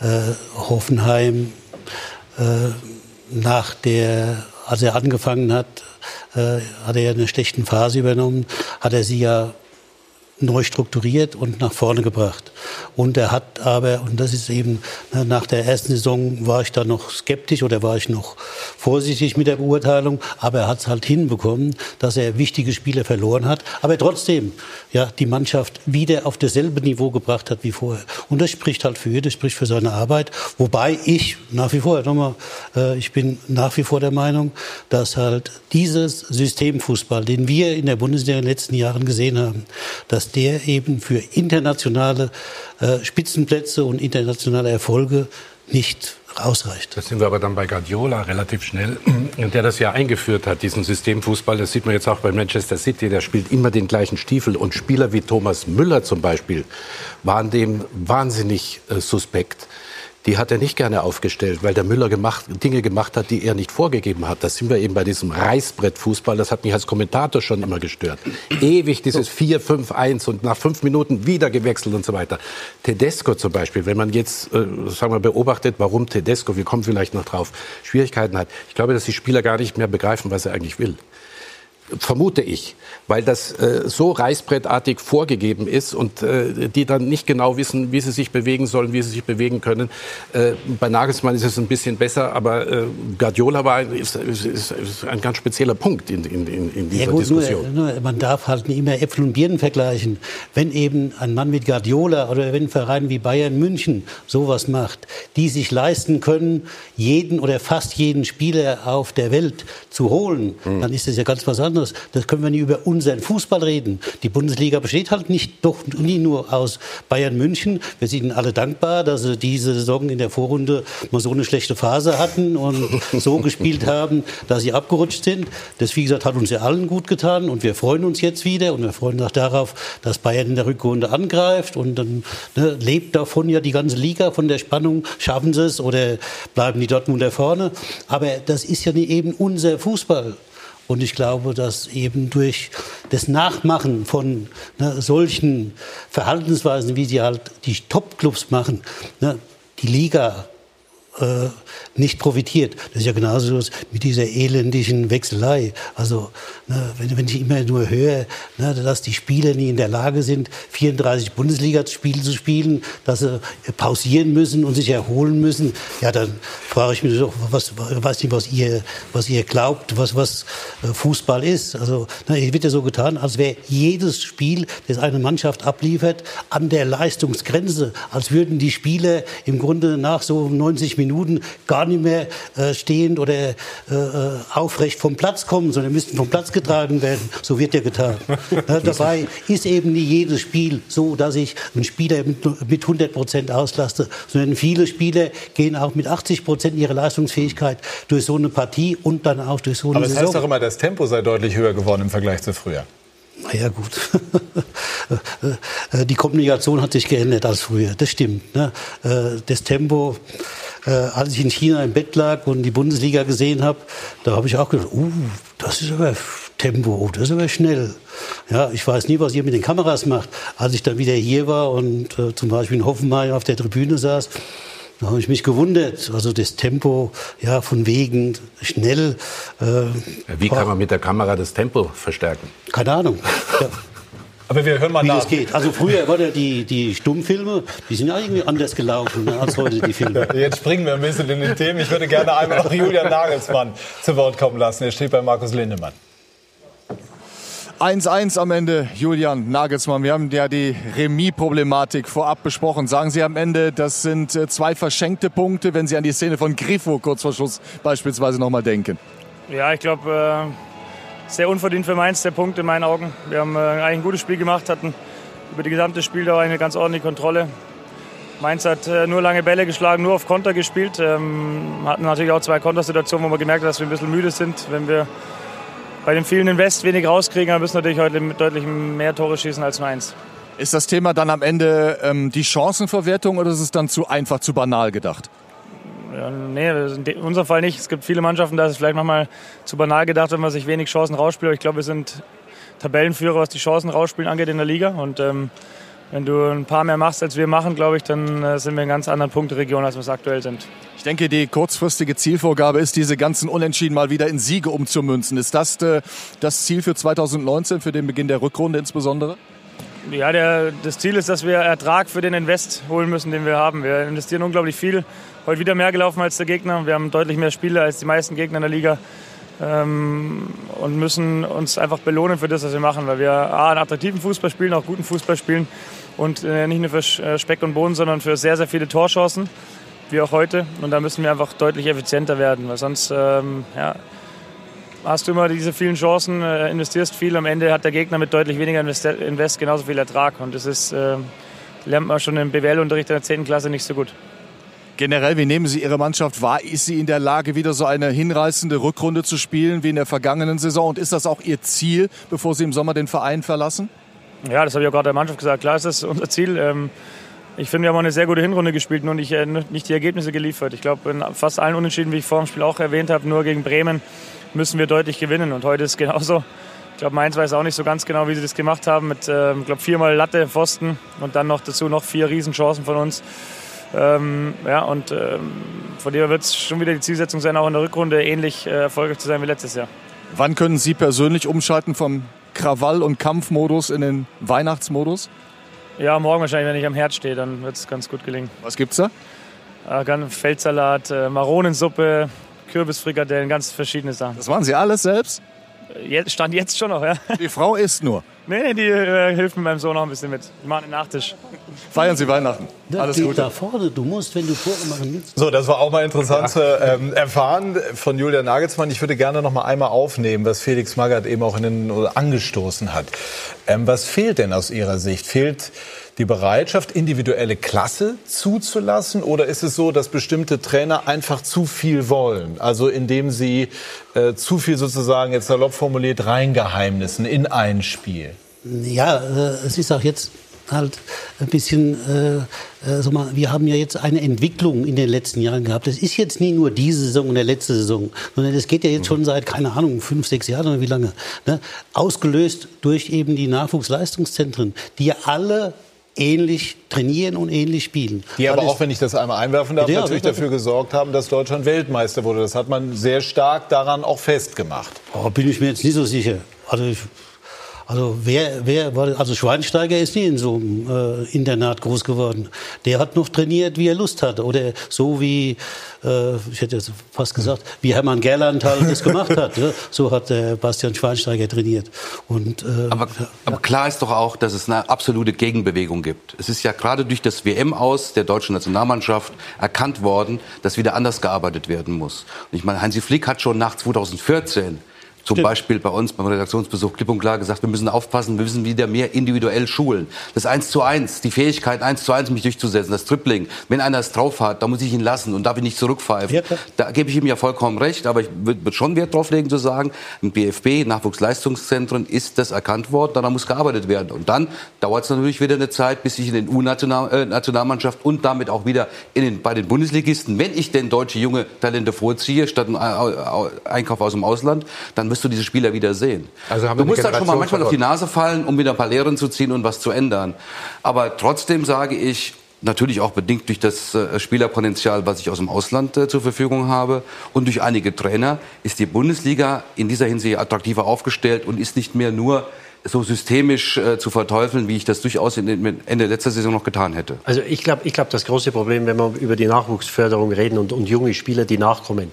äh, Hoffenheim äh, nach der, als er angefangen hat, äh, hat er ja eine schlechten Phase übernommen, hat er sie ja neu strukturiert und nach vorne gebracht. Und er hat aber, und das ist eben, nach der ersten Saison war ich da noch skeptisch oder war ich noch vorsichtig mit der Beurteilung, aber er hat es halt hinbekommen, dass er wichtige Spiele verloren hat, aber trotzdem ja, die Mannschaft wieder auf dasselbe Niveau gebracht hat wie vorher. Und das spricht halt für, das spricht für seine Arbeit. Wobei ich nach wie vor, nochmal, äh, ich bin nach wie vor der Meinung, dass halt dieses Systemfußball, den wir in der Bundesliga in den letzten Jahren gesehen haben, dass der eben für internationale äh, Spitzenplätze und internationale Erfolge nicht ausreicht. Das sind wir aber dann bei Guardiola relativ schnell, der das ja eingeführt hat, diesen Systemfußball. Das sieht man jetzt auch bei Manchester City. Der spielt immer den gleichen Stiefel. Und Spieler wie Thomas Müller zum Beispiel waren dem wahnsinnig äh, suspekt die hat er nicht gerne aufgestellt, weil der Müller gemacht, Dinge gemacht hat, die er nicht vorgegeben hat. Da sind wir eben bei diesem Reißbrettfußball. Das hat mich als Kommentator schon immer gestört. Ewig dieses 4-5-1 und nach fünf Minuten wieder gewechselt und so weiter. Tedesco zum Beispiel, wenn man jetzt äh, sagen wir, beobachtet, warum Tedesco, wir kommen vielleicht noch drauf, Schwierigkeiten hat. Ich glaube, dass die Spieler gar nicht mehr begreifen, was er eigentlich will vermute ich, weil das äh, so reißbrettartig vorgegeben ist und äh, die dann nicht genau wissen, wie sie sich bewegen sollen, wie sie sich bewegen können. Äh, bei Nagelsmann ist es ein bisschen besser, aber äh, Guardiola war ist, ist, ist, ein ganz spezieller Punkt in, in, in dieser ja, gut, Diskussion. Nur, nur, man darf halt nicht immer Äpfel und Birnen vergleichen. Wenn eben ein Mann mit Guardiola oder wenn ein Verein wie Bayern München sowas macht, die sich leisten können, jeden oder fast jeden Spieler auf der Welt zu holen, mhm. dann ist das ja ganz was anderes anderes. Das können wir nicht über unseren Fußball reden. Die Bundesliga besteht halt nicht, doch nie nur aus Bayern München. Wir sind ihnen alle dankbar, dass sie diese Saison in der Vorrunde mal so eine schlechte Phase hatten und so gespielt haben, dass sie abgerutscht sind. Das, wie gesagt, hat uns ja allen gut getan und wir freuen uns jetzt wieder und wir freuen uns auch darauf, dass Bayern in der Rückrunde angreift und dann ne, lebt davon ja die ganze Liga, von der Spannung. Schaffen sie es oder bleiben die Dortmunder vorne? Aber das ist ja nicht eben unser Fußball. Und ich glaube, dass eben durch das Nachmachen von ne, solchen Verhaltensweisen, wie sie halt die Top-Clubs machen, ne, die Liga äh, nicht profitiert. Das ist ja genauso mit dieser elendigen Wechselei. Also ne, wenn, wenn, ich immer nur höre, ne, dass die Spieler nie in der Lage sind, 34 Bundesligaspiele zu spielen, dass sie pausieren müssen und sich erholen müssen, ja, dann frage ich mich doch, was, weiß was ihr, was ihr glaubt, was, was äh, Fußball ist. Also ne, es wird ja so getan, als wäre jedes Spiel, das eine Mannschaft abliefert, an der Leistungsgrenze, als würden die Spieler im Grunde nach so 90 Minuten Minuten gar nicht mehr äh, stehend oder äh, äh, aufrecht vom Platz kommen, sondern müssten vom Platz getragen werden. So wird ja getan. ja, dabei ist eben nicht jedes Spiel so, dass ich einen Spieler mit, mit 100 Prozent auslaste, sondern viele Spieler gehen auch mit 80 Prozent ihrer Leistungsfähigkeit durch so eine Partie und dann auch durch so eine Aber es Saison. heißt doch immer, das Tempo sei deutlich höher geworden im Vergleich zu früher. Na ja, gut. Die Kommunikation hat sich geändert als früher, das stimmt. Ne? Äh, Das Tempo, äh, als ich in China im Bett lag und die Bundesliga gesehen habe, da habe ich auch gedacht, uh, das ist aber Tempo, oh, das ist aber schnell. Ja, ich weiß nie, was ihr mit den Kameras macht. Als ich dann wieder hier war und äh, zum Beispiel in Hoffenheim auf der Tribüne saß, da habe ich mich gewundert. Also das Tempo, ja, von wegen schnell. Äh, Wie kann man mit der Kamera das Tempo verstärken? keine Ahnung. Ja. Aber wir hören mal Wie nach. das geht. Also früher war ja die, die Stummfilme, die sind ja irgendwie anders gelaufen ne, als heute die Filme. Jetzt springen wir ein bisschen in den Themen. Ich würde gerne einmal noch Julian Nagelsmann zu Wort kommen lassen. Er steht bei Markus Lindemann. 1-1 am Ende, Julian Nagelsmann. Wir haben ja die Remis-Problematik vorab besprochen. Sagen Sie am Ende, das sind äh, zwei verschenkte Punkte, wenn Sie an die Szene von Grifo kurz vor Schluss beispielsweise noch mal denken. Ja, ich glaube, äh, sehr unverdient für Mainz der Punkt in meinen Augen. Wir haben äh, eigentlich ein gutes Spiel gemacht, hatten über die gesamte Spieldauer eine ganz ordentliche Kontrolle. Mainz hat äh, nur lange Bälle geschlagen, nur auf Konter gespielt. Ähm, hatten natürlich auch zwei Kontersituationen, wo man gemerkt hat, dass wir ein bisschen müde sind. Wenn wir bei den vielen Invest wenig rauskriegen, dann müssen wir natürlich heute mit deutlich mehr Tore schießen als Mainz. Ist das Thema dann am Ende ähm, die Chancenverwertung oder ist es dann zu einfach, zu banal gedacht? Ja, nee, in unserem Fall nicht. Es gibt viele Mannschaften, da ist es vielleicht manchmal zu banal gedacht, wenn man sich wenig Chancen rausspielt. Aber ich glaube, wir sind Tabellenführer, was die Chancen rausspielen angeht in der Liga. Und ähm, wenn du ein paar mehr machst, als wir machen, glaube ich, dann äh, sind wir in ganz anderen Punkteregionen, als wir es aktuell sind. Ich denke, die kurzfristige Zielvorgabe ist, diese ganzen Unentschieden mal wieder in Siege umzumünzen. Ist das äh, das Ziel für 2019, für den Beginn der Rückrunde insbesondere? Ja, der, das Ziel ist, dass wir Ertrag für den Invest holen müssen, den wir haben. Wir investieren unglaublich viel. Heute wieder mehr gelaufen als der Gegner. Wir haben deutlich mehr Spiele als die meisten Gegner in der Liga. Ähm, und müssen uns einfach belohnen für das, was wir machen, weil wir A, einen attraktiven Fußball spielen, auch guten Fußball spielen und äh, nicht nur für äh, Speck und Boden, sondern für sehr, sehr viele Torchancen, wie auch heute. Und da müssen wir einfach deutlich effizienter werden, weil sonst ähm, ja, hast du immer diese vielen Chancen, äh, investierst viel, am Ende hat der Gegner mit deutlich weniger Invest, Invest genauso viel Ertrag. Und das ist, äh, lernt man schon im BWL-Unterricht in der 10. Klasse nicht so gut. Generell, wie nehmen Sie Ihre Mannschaft wahr? Ist sie in der Lage, wieder so eine hinreißende Rückrunde zu spielen wie in der vergangenen Saison? Und ist das auch Ihr Ziel, bevor Sie im Sommer den Verein verlassen? Ja, das habe ich auch gerade der Mannschaft gesagt. Klar ist das unser Ziel. Ähm, ich finde, wir haben eine sehr gute Hinrunde gespielt, nur nicht, äh, nicht die Ergebnisse geliefert. Ich glaube, in fast allen Unentschieden, wie ich vor dem Spiel auch erwähnt habe, nur gegen Bremen müssen wir deutlich gewinnen. Und heute ist es genauso. Ich glaube, Mainz weiß auch nicht so ganz genau, wie sie das gemacht haben. Mit, ähm, ich glaube, viermal Latte, Pfosten und dann noch dazu noch vier Riesenchancen von uns. Ähm, ja, und ähm, von dem wird es schon wieder die Zielsetzung sein, auch in der Rückrunde ähnlich äh, erfolgreich zu sein wie letztes Jahr. Wann können Sie persönlich umschalten vom Krawall- und Kampfmodus in den Weihnachtsmodus? Ja, morgen wahrscheinlich, wenn ich am Herd stehe, dann wird es ganz gut gelingen. Was gibt's da? Äh, Feldsalat, äh, Maronensuppe, Kürbisfrikadellen, ganz verschiedene Sachen. Das machen Sie alles selbst? Jetzt, stand jetzt schon noch, ja. Die Frau isst nur. Nee, nee, die äh, hilft mit meinem Sohn noch ein bisschen mit. Die machen den Nachtisch. Feiern Sie Weihnachten. Da Alles Gute. da vorne, du musst, wenn du Tore machen willst. So, das war auch mal interessant zu ähm, erfahren von Julian Nagelsmann. Ich würde gerne noch mal einmal aufnehmen, was Felix Magath eben auch in den, oder angestoßen hat. Ähm, was fehlt denn aus Ihrer Sicht? Fehlt die Bereitschaft, individuelle Klasse zuzulassen? Oder ist es so, dass bestimmte Trainer einfach zu viel wollen? Also indem sie äh, zu viel sozusagen, jetzt salopp formuliert, reingeheimnissen in ein Spiel? Ja, äh, es ist auch jetzt halt ein bisschen, äh, äh, so mal, wir haben ja jetzt eine Entwicklung in den letzten Jahren gehabt. Das ist jetzt nie nur diese Saison und der letzte Saison, sondern das geht ja jetzt schon seit, keine Ahnung, fünf, sechs Jahren oder wie lange. Ne? Ausgelöst durch eben die Nachwuchsleistungszentren, die ja alle ähnlich trainieren und ähnlich spielen. Die aber auch, wenn ich das einmal einwerfen darf, Ja, natürlich dafür gesorgt haben, dass Deutschland Weltmeister wurde. Das hat man sehr stark daran auch festgemacht. Oh, bin ich mir jetzt nicht so sicher. Also ich, Also wer, wer war, also Schweinsteiger ist nie in so einem äh, Internat groß geworden. Der hat noch trainiert, wie er Lust hatte. Oder so wie, äh, ich hätte jetzt fast gesagt, wie Hermann Gerland halt das gemacht hat. Ne? So hat der Bastian Schweinsteiger trainiert. Und, äh, aber, aber klar ist doch auch, dass es eine absolute Gegenbewegung gibt. Es ist ja gerade durch das WM aus der deutschen Nationalmannschaft erkannt worden, dass wieder anders gearbeitet werden muss. Und ich meine, Hansi Flick hat schon nach 2014 zum Stimmt. Beispiel bei uns beim Redaktionsbesuch klipp und klar gesagt, wir müssen aufpassen, wir müssen wieder mehr individuell schulen. Das Eins zu Eins, die Fähigkeit Eins zu Eins mich durchzusetzen, das Tripling. Wenn einer es drauf hat, dann muss ich ihn lassen und darf ich nicht zurückpfeifen. Ja, da gebe ich ihm ja vollkommen recht, aber ich würde schon Wert darauf legen zu sagen, im BFB, Nachwuchsleistungszentren, ist das erkannt worden, daran muss gearbeitet werden. Und dann dauert es natürlich wieder eine Zeit, bis ich in den U-Nationalmannschaft und damit auch wieder in den, bei den Bundesligisten, wenn ich denn deutsche junge Talente vorziehe, statt einen Einkauf aus dem Ausland, dann wirst du diese Spieler wieder sehen. Also du musst dann schon mal manchmal auf die Nase fallen, um wieder ein paar Lehren zu ziehen und was zu ändern. Aber trotzdem sage ich, natürlich auch bedingt durch das äh, Spielerpotenzial, was ich aus dem Ausland äh, zur Verfügung habe und durch einige Trainer, ist die Bundesliga in dieser Hinsicht attraktiver aufgestellt und ist nicht mehr nur so systemisch äh, zu verteufeln, wie ich das durchaus in, Ende letzter Saison noch getan hätte. Also ich glaube, ich glaub, das große Problem, wenn wir über die Nachwuchsförderung reden und, und junge Spieler, die nachkommen,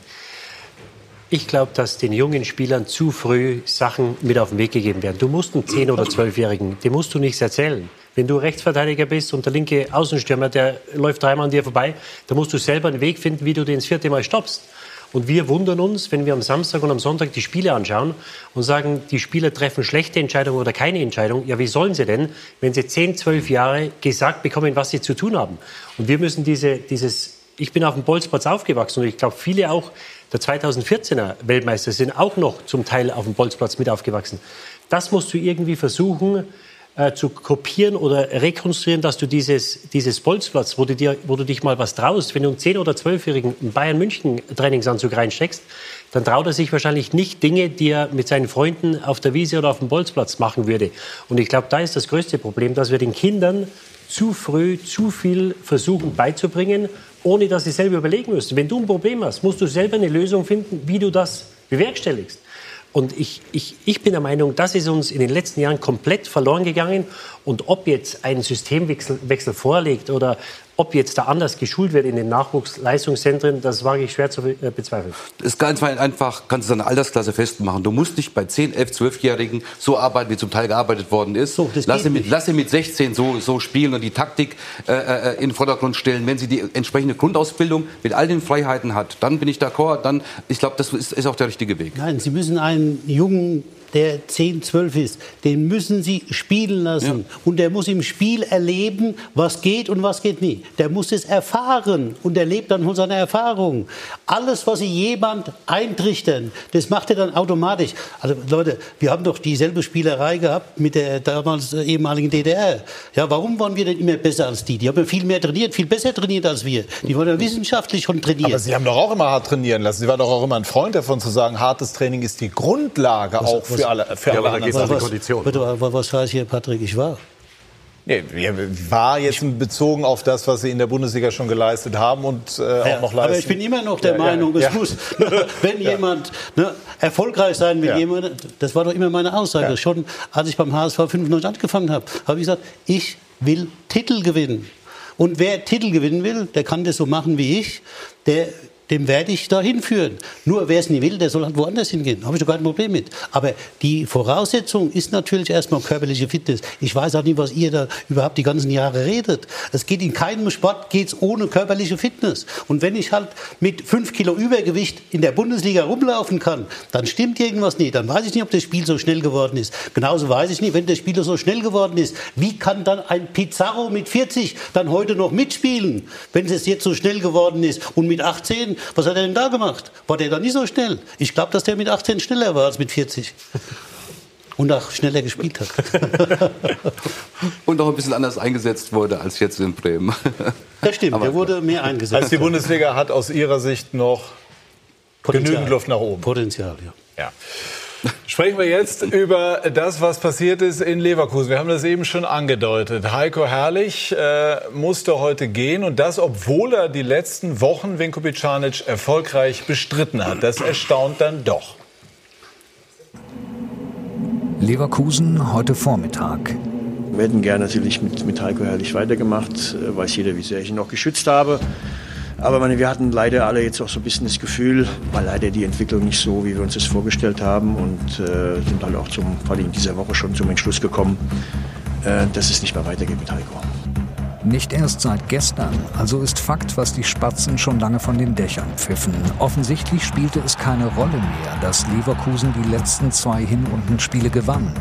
ich glaube, dass den jungen Spielern zu früh Sachen mit auf den Weg gegeben werden. Du musst einen 10- oder 12-Jährigen, dem musst du nichts erzählen. Wenn du Rechtsverteidiger bist und der linke Außenstürmer, der läuft dreimal an dir vorbei, dann musst du selber einen Weg finden, wie du den das vierte Mal stoppst. Und wir wundern uns, wenn wir am Samstag und am Sonntag die Spiele anschauen und sagen, die Spieler treffen schlechte Entscheidungen oder keine Entscheidung. Ja, wie sollen sie denn, wenn sie 10, 12 Jahre gesagt bekommen, was sie zu tun haben? Und wir müssen diese, dieses, ich bin auf dem Bolzplatz aufgewachsen und ich glaube, viele auch, der 2014er Weltmeister sind auch noch zum Teil auf dem Bolzplatz mit aufgewachsen. Das musst du irgendwie versuchen äh, zu kopieren oder rekonstruieren, dass du dieses, dieses Bolzplatz, wo du, dir, wo du dich mal was traust, wenn du einen 10- oder 12-jährigen Bayern München Trainingsanzug reinsteckst, dann traut er sich wahrscheinlich nicht Dinge, die er mit seinen Freunden auf der Wiese oder auf dem Bolzplatz machen würde. Und ich glaube, da ist das größte Problem, dass wir den Kindern zu früh zu viel versuchen beizubringen ohne dass sie selber überlegen müssen. Wenn du ein Problem hast, musst du selber eine Lösung finden, wie du das bewerkstelligst. Und ich, ich, ich bin der Meinung, das ist uns in den letzten Jahren komplett verloren gegangen. Und ob jetzt ein Systemwechsel Wechsel vorliegt oder ob jetzt da anders geschult wird in den Nachwuchsleistungszentren, das wage ich schwer zu äh, bezweifeln. Es ist ganz einfach, kannst du deine Altersklasse festmachen. Du musst nicht bei 10, 11, 12-Jährigen so arbeiten, wie zum Teil gearbeitet worden ist. So, lass, sie mit, lass sie mit 16 so, so spielen und die Taktik äh, äh, in den Vordergrund stellen. Wenn sie die entsprechende Grundausbildung mit all den Freiheiten hat, dann bin ich d'accord. Dann, ich glaube, das ist, ist auch der richtige Weg. Nein, Sie müssen einen jungen der 10, 12 ist, den müssen Sie spielen lassen. Ja. Und der muss im Spiel erleben, was geht und was geht nicht. Der muss es erfahren und erlebt dann von seiner Erfahrung. Alles, was Sie jemand eintrichtern, das macht er dann automatisch. Also Leute, wir haben doch dieselbe Spielerei gehabt mit der damals ehemaligen DDR. Ja, warum waren wir denn immer besser als die? Die haben ja viel mehr trainiert, viel besser trainiert als wir. Die waren ja wissenschaftlich schon trainiert. Aber Sie haben doch auch immer hart trainieren lassen. Sie waren doch auch immer ein Freund davon zu sagen, hartes Training ist die Grundlage was, auch für für alle, für ja, alle aber da es um Kondition. Bitte, was heißt hier, Patrick, ich war? Nee, war jetzt bezogen auf das, was Sie in der Bundesliga schon geleistet haben und äh, ja, auch noch leisten. Aber ich bin immer noch der ja, Meinung, ja, es muss, wenn jemand ne, erfolgreich sein will, jemand, das war doch immer meine Aussage. Schon als ich beim HSV 95 angefangen habe, habe ich gesagt, ich will Titel gewinnen. Und wer Titel gewinnen will, der kann das so machen wie ich. Der dem werde ich da hinführen. Nur wer es nicht will, der soll halt woanders hingehen. Da habe ich doch kein Problem mit. Aber die Voraussetzung ist natürlich erstmal körperliche Fitness. Ich weiß auch nicht, was ihr da überhaupt die ganzen Jahre redet. Es geht in keinem Sport geht's ohne körperliche Fitness. Und wenn ich halt mit fünf Kilo Übergewicht in der Bundesliga rumlaufen kann, dann stimmt irgendwas nicht. Dann weiß ich nicht, ob das Spiel so schnell geworden ist. Genauso weiß ich nicht, wenn der Spieler so schnell geworden ist, wie kann dann ein Pizarro mit 40 dann heute noch mitspielen, wenn es jetzt so schnell geworden ist und mit 18 was hat er denn da gemacht? War der da nicht so schnell? Ich glaube, dass der mit 18 schneller war als mit 40. Und auch schneller gespielt hat. und auch ein bisschen anders eingesetzt wurde als jetzt in Bremen. Das stimmt, Aber, der wurde mehr eingesetzt. Also die Bundesliga hat aus Ihrer Sicht noch Potenzial. genügend Luft nach oben. Potenzial, ja. ja. Sprechen wir jetzt über das, was passiert ist in Leverkusen. Wir haben das eben schon angedeutet. Heiko Herrlich äh, musste heute gehen und das, obwohl er die letzten Wochen Vinko Bicanic erfolgreich bestritten hat. Das erstaunt dann doch. Leverkusen heute Vormittag. Wir hätten gerne natürlich mit, mit Heiko Herrlich weitergemacht. Äh, weiß jeder, wie sehr ich ihn noch geschützt habe. Aber meine, wir hatten leider alle jetzt auch so ein bisschen das Gefühl, war leider die Entwicklung nicht so, wie wir uns das vorgestellt haben und äh, sind halt auch zum, vor allem in dieser Woche schon zum Entschluss gekommen, äh, dass es nicht mehr weitergeht mit Heiko. Nicht erst seit gestern, also ist Fakt, was die Spatzen schon lange von den Dächern pfiffen. Offensichtlich spielte es keine Rolle mehr, dass Leverkusen die letzten zwei Hinrundenspiele gewann.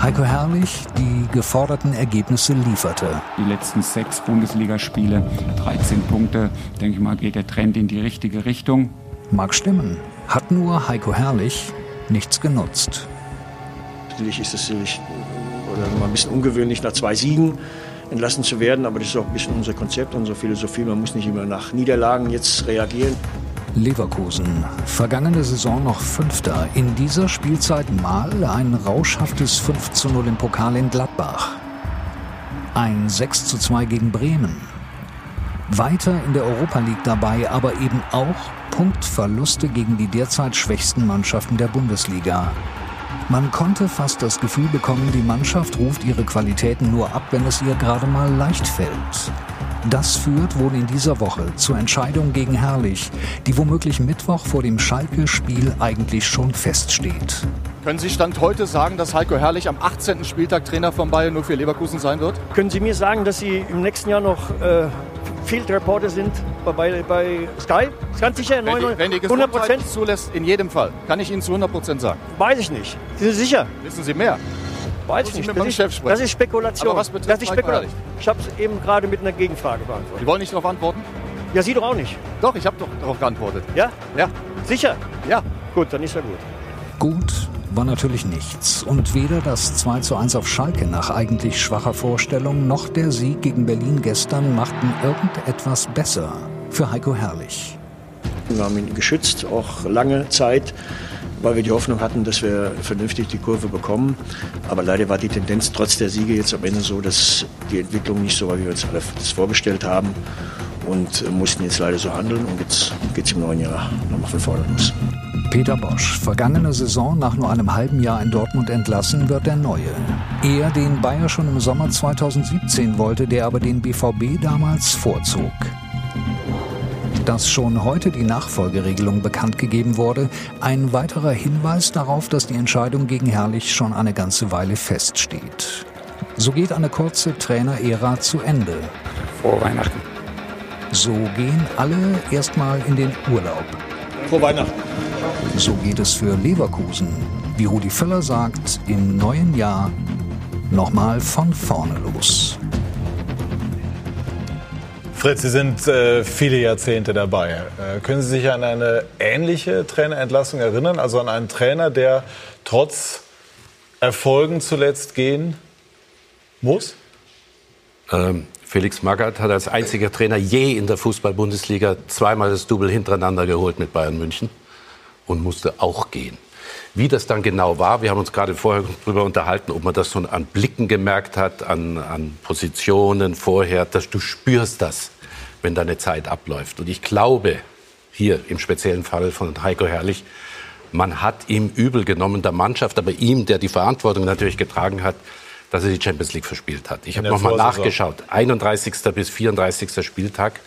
Heiko Herrlich die geforderten Ergebnisse lieferte. Die letzten sechs Bundesligaspiele, 13 Punkte, denke ich mal, geht der Trend in die richtige Richtung. Mag stimmen, hat nur Heiko Herrlich nichts genutzt. Natürlich ist es natürlich oder mal ein bisschen ungewöhnlich nach zwei Siegen entlassen zu werden. Aber das ist auch ein bisschen unser Konzept, unsere Philosophie. Man muss nicht immer nach Niederlagen jetzt reagieren. Leverkusen, vergangene Saison noch Fünfter, in dieser Spielzeit mal ein rauschhaftes 5 zu 0 im Pokal in Gladbach. Ein 6 zu 2 gegen Bremen. Weiter in der Europa League dabei, aber eben auch Punktverluste gegen die derzeit schwächsten Mannschaften der Bundesliga. Man konnte fast das Gefühl bekommen, die Mannschaft ruft ihre Qualitäten nur ab, wenn es ihr gerade mal leicht fällt. Das führt wohl in dieser Woche zur Entscheidung gegen Herrlich, die womöglich Mittwoch vor dem Schalke-Spiel eigentlich schon feststeht. Können Sie Stand heute sagen, dass Heiko Herrlich am 18. Spieltag Trainer von Bayern nur für Leverkusen sein wird? Können Sie mir sagen, dass Sie im nächsten Jahr noch äh, Field Reporter sind bei, bei Sky? Ist ganz sicher, 99, wenn die, wenn die 100 zulässt, in jedem Fall. Kann ich Ihnen zu 100% sagen. Weiß ich nicht. Sind Sie sicher? Wissen Sie mehr? Weiß ich nicht. Das ist, das ist, Spekulation. Aber was betrifft das ist Spekulation. Ich habe es eben gerade mit einer Gegenfrage beantwortet. Sie wollen nicht darauf antworten? Ja, Sie doch auch nicht. Doch, ich habe doch darauf geantwortet. Ja? Ja. Sicher? Ja. Gut, dann ist ja gut. Gut war natürlich nichts. Und weder das 2 zu 1 auf Schalke nach eigentlich schwacher Vorstellung noch der Sieg gegen Berlin gestern machten irgendetwas besser für Heiko Herrlich. Wir haben ihn geschützt, auch lange Zeit, weil wir die Hoffnung hatten, dass wir vernünftig die Kurve bekommen. Aber leider war die Tendenz trotz der Siege jetzt am Ende so, dass die Entwicklung nicht so war, wie wir uns das vorgestellt haben. Und mussten jetzt leider so handeln. Und jetzt geht es im neuen Jahr nochmal von vorne los. Peter Bosch, vergangene Saison nach nur einem halben Jahr in Dortmund entlassen, wird der Neue. Er, den Bayer schon im Sommer 2017 wollte, der aber den BVB damals vorzog. Dass schon heute die Nachfolgeregelung bekannt gegeben wurde, ein weiterer Hinweis darauf, dass die Entscheidung gegen Herrlich schon eine ganze Weile feststeht. So geht eine kurze Trainerära zu Ende. Frohe Weihnachten. So gehen alle erstmal in den Urlaub. Frohe Weihnachten. So geht es für Leverkusen, wie Rudi Völler sagt, im neuen Jahr nochmal von vorne los. Fritz, Sie sind äh, viele Jahrzehnte dabei. Äh, können Sie sich an eine ähnliche Trainerentlassung erinnern? Also an einen Trainer, der trotz Erfolgen zuletzt gehen muss? Ähm, Felix Magath hat als einziger Trainer je in der Fußball-Bundesliga zweimal das Double hintereinander geholt mit Bayern München und musste auch gehen. Wie das dann genau war, wir haben uns gerade vorher darüber unterhalten, ob man das so an Blicken gemerkt hat, an, an Positionen vorher, dass du spürst das, wenn deine Zeit abläuft. Und ich glaube, hier im speziellen Fall von Heiko Herrlich, man hat ihm übel genommen, der Mannschaft, aber ihm, der die Verantwortung natürlich getragen hat, dass er die Champions League verspielt hat. Ich habe nochmal nachgeschaut. 31. bis 34. Spieltag.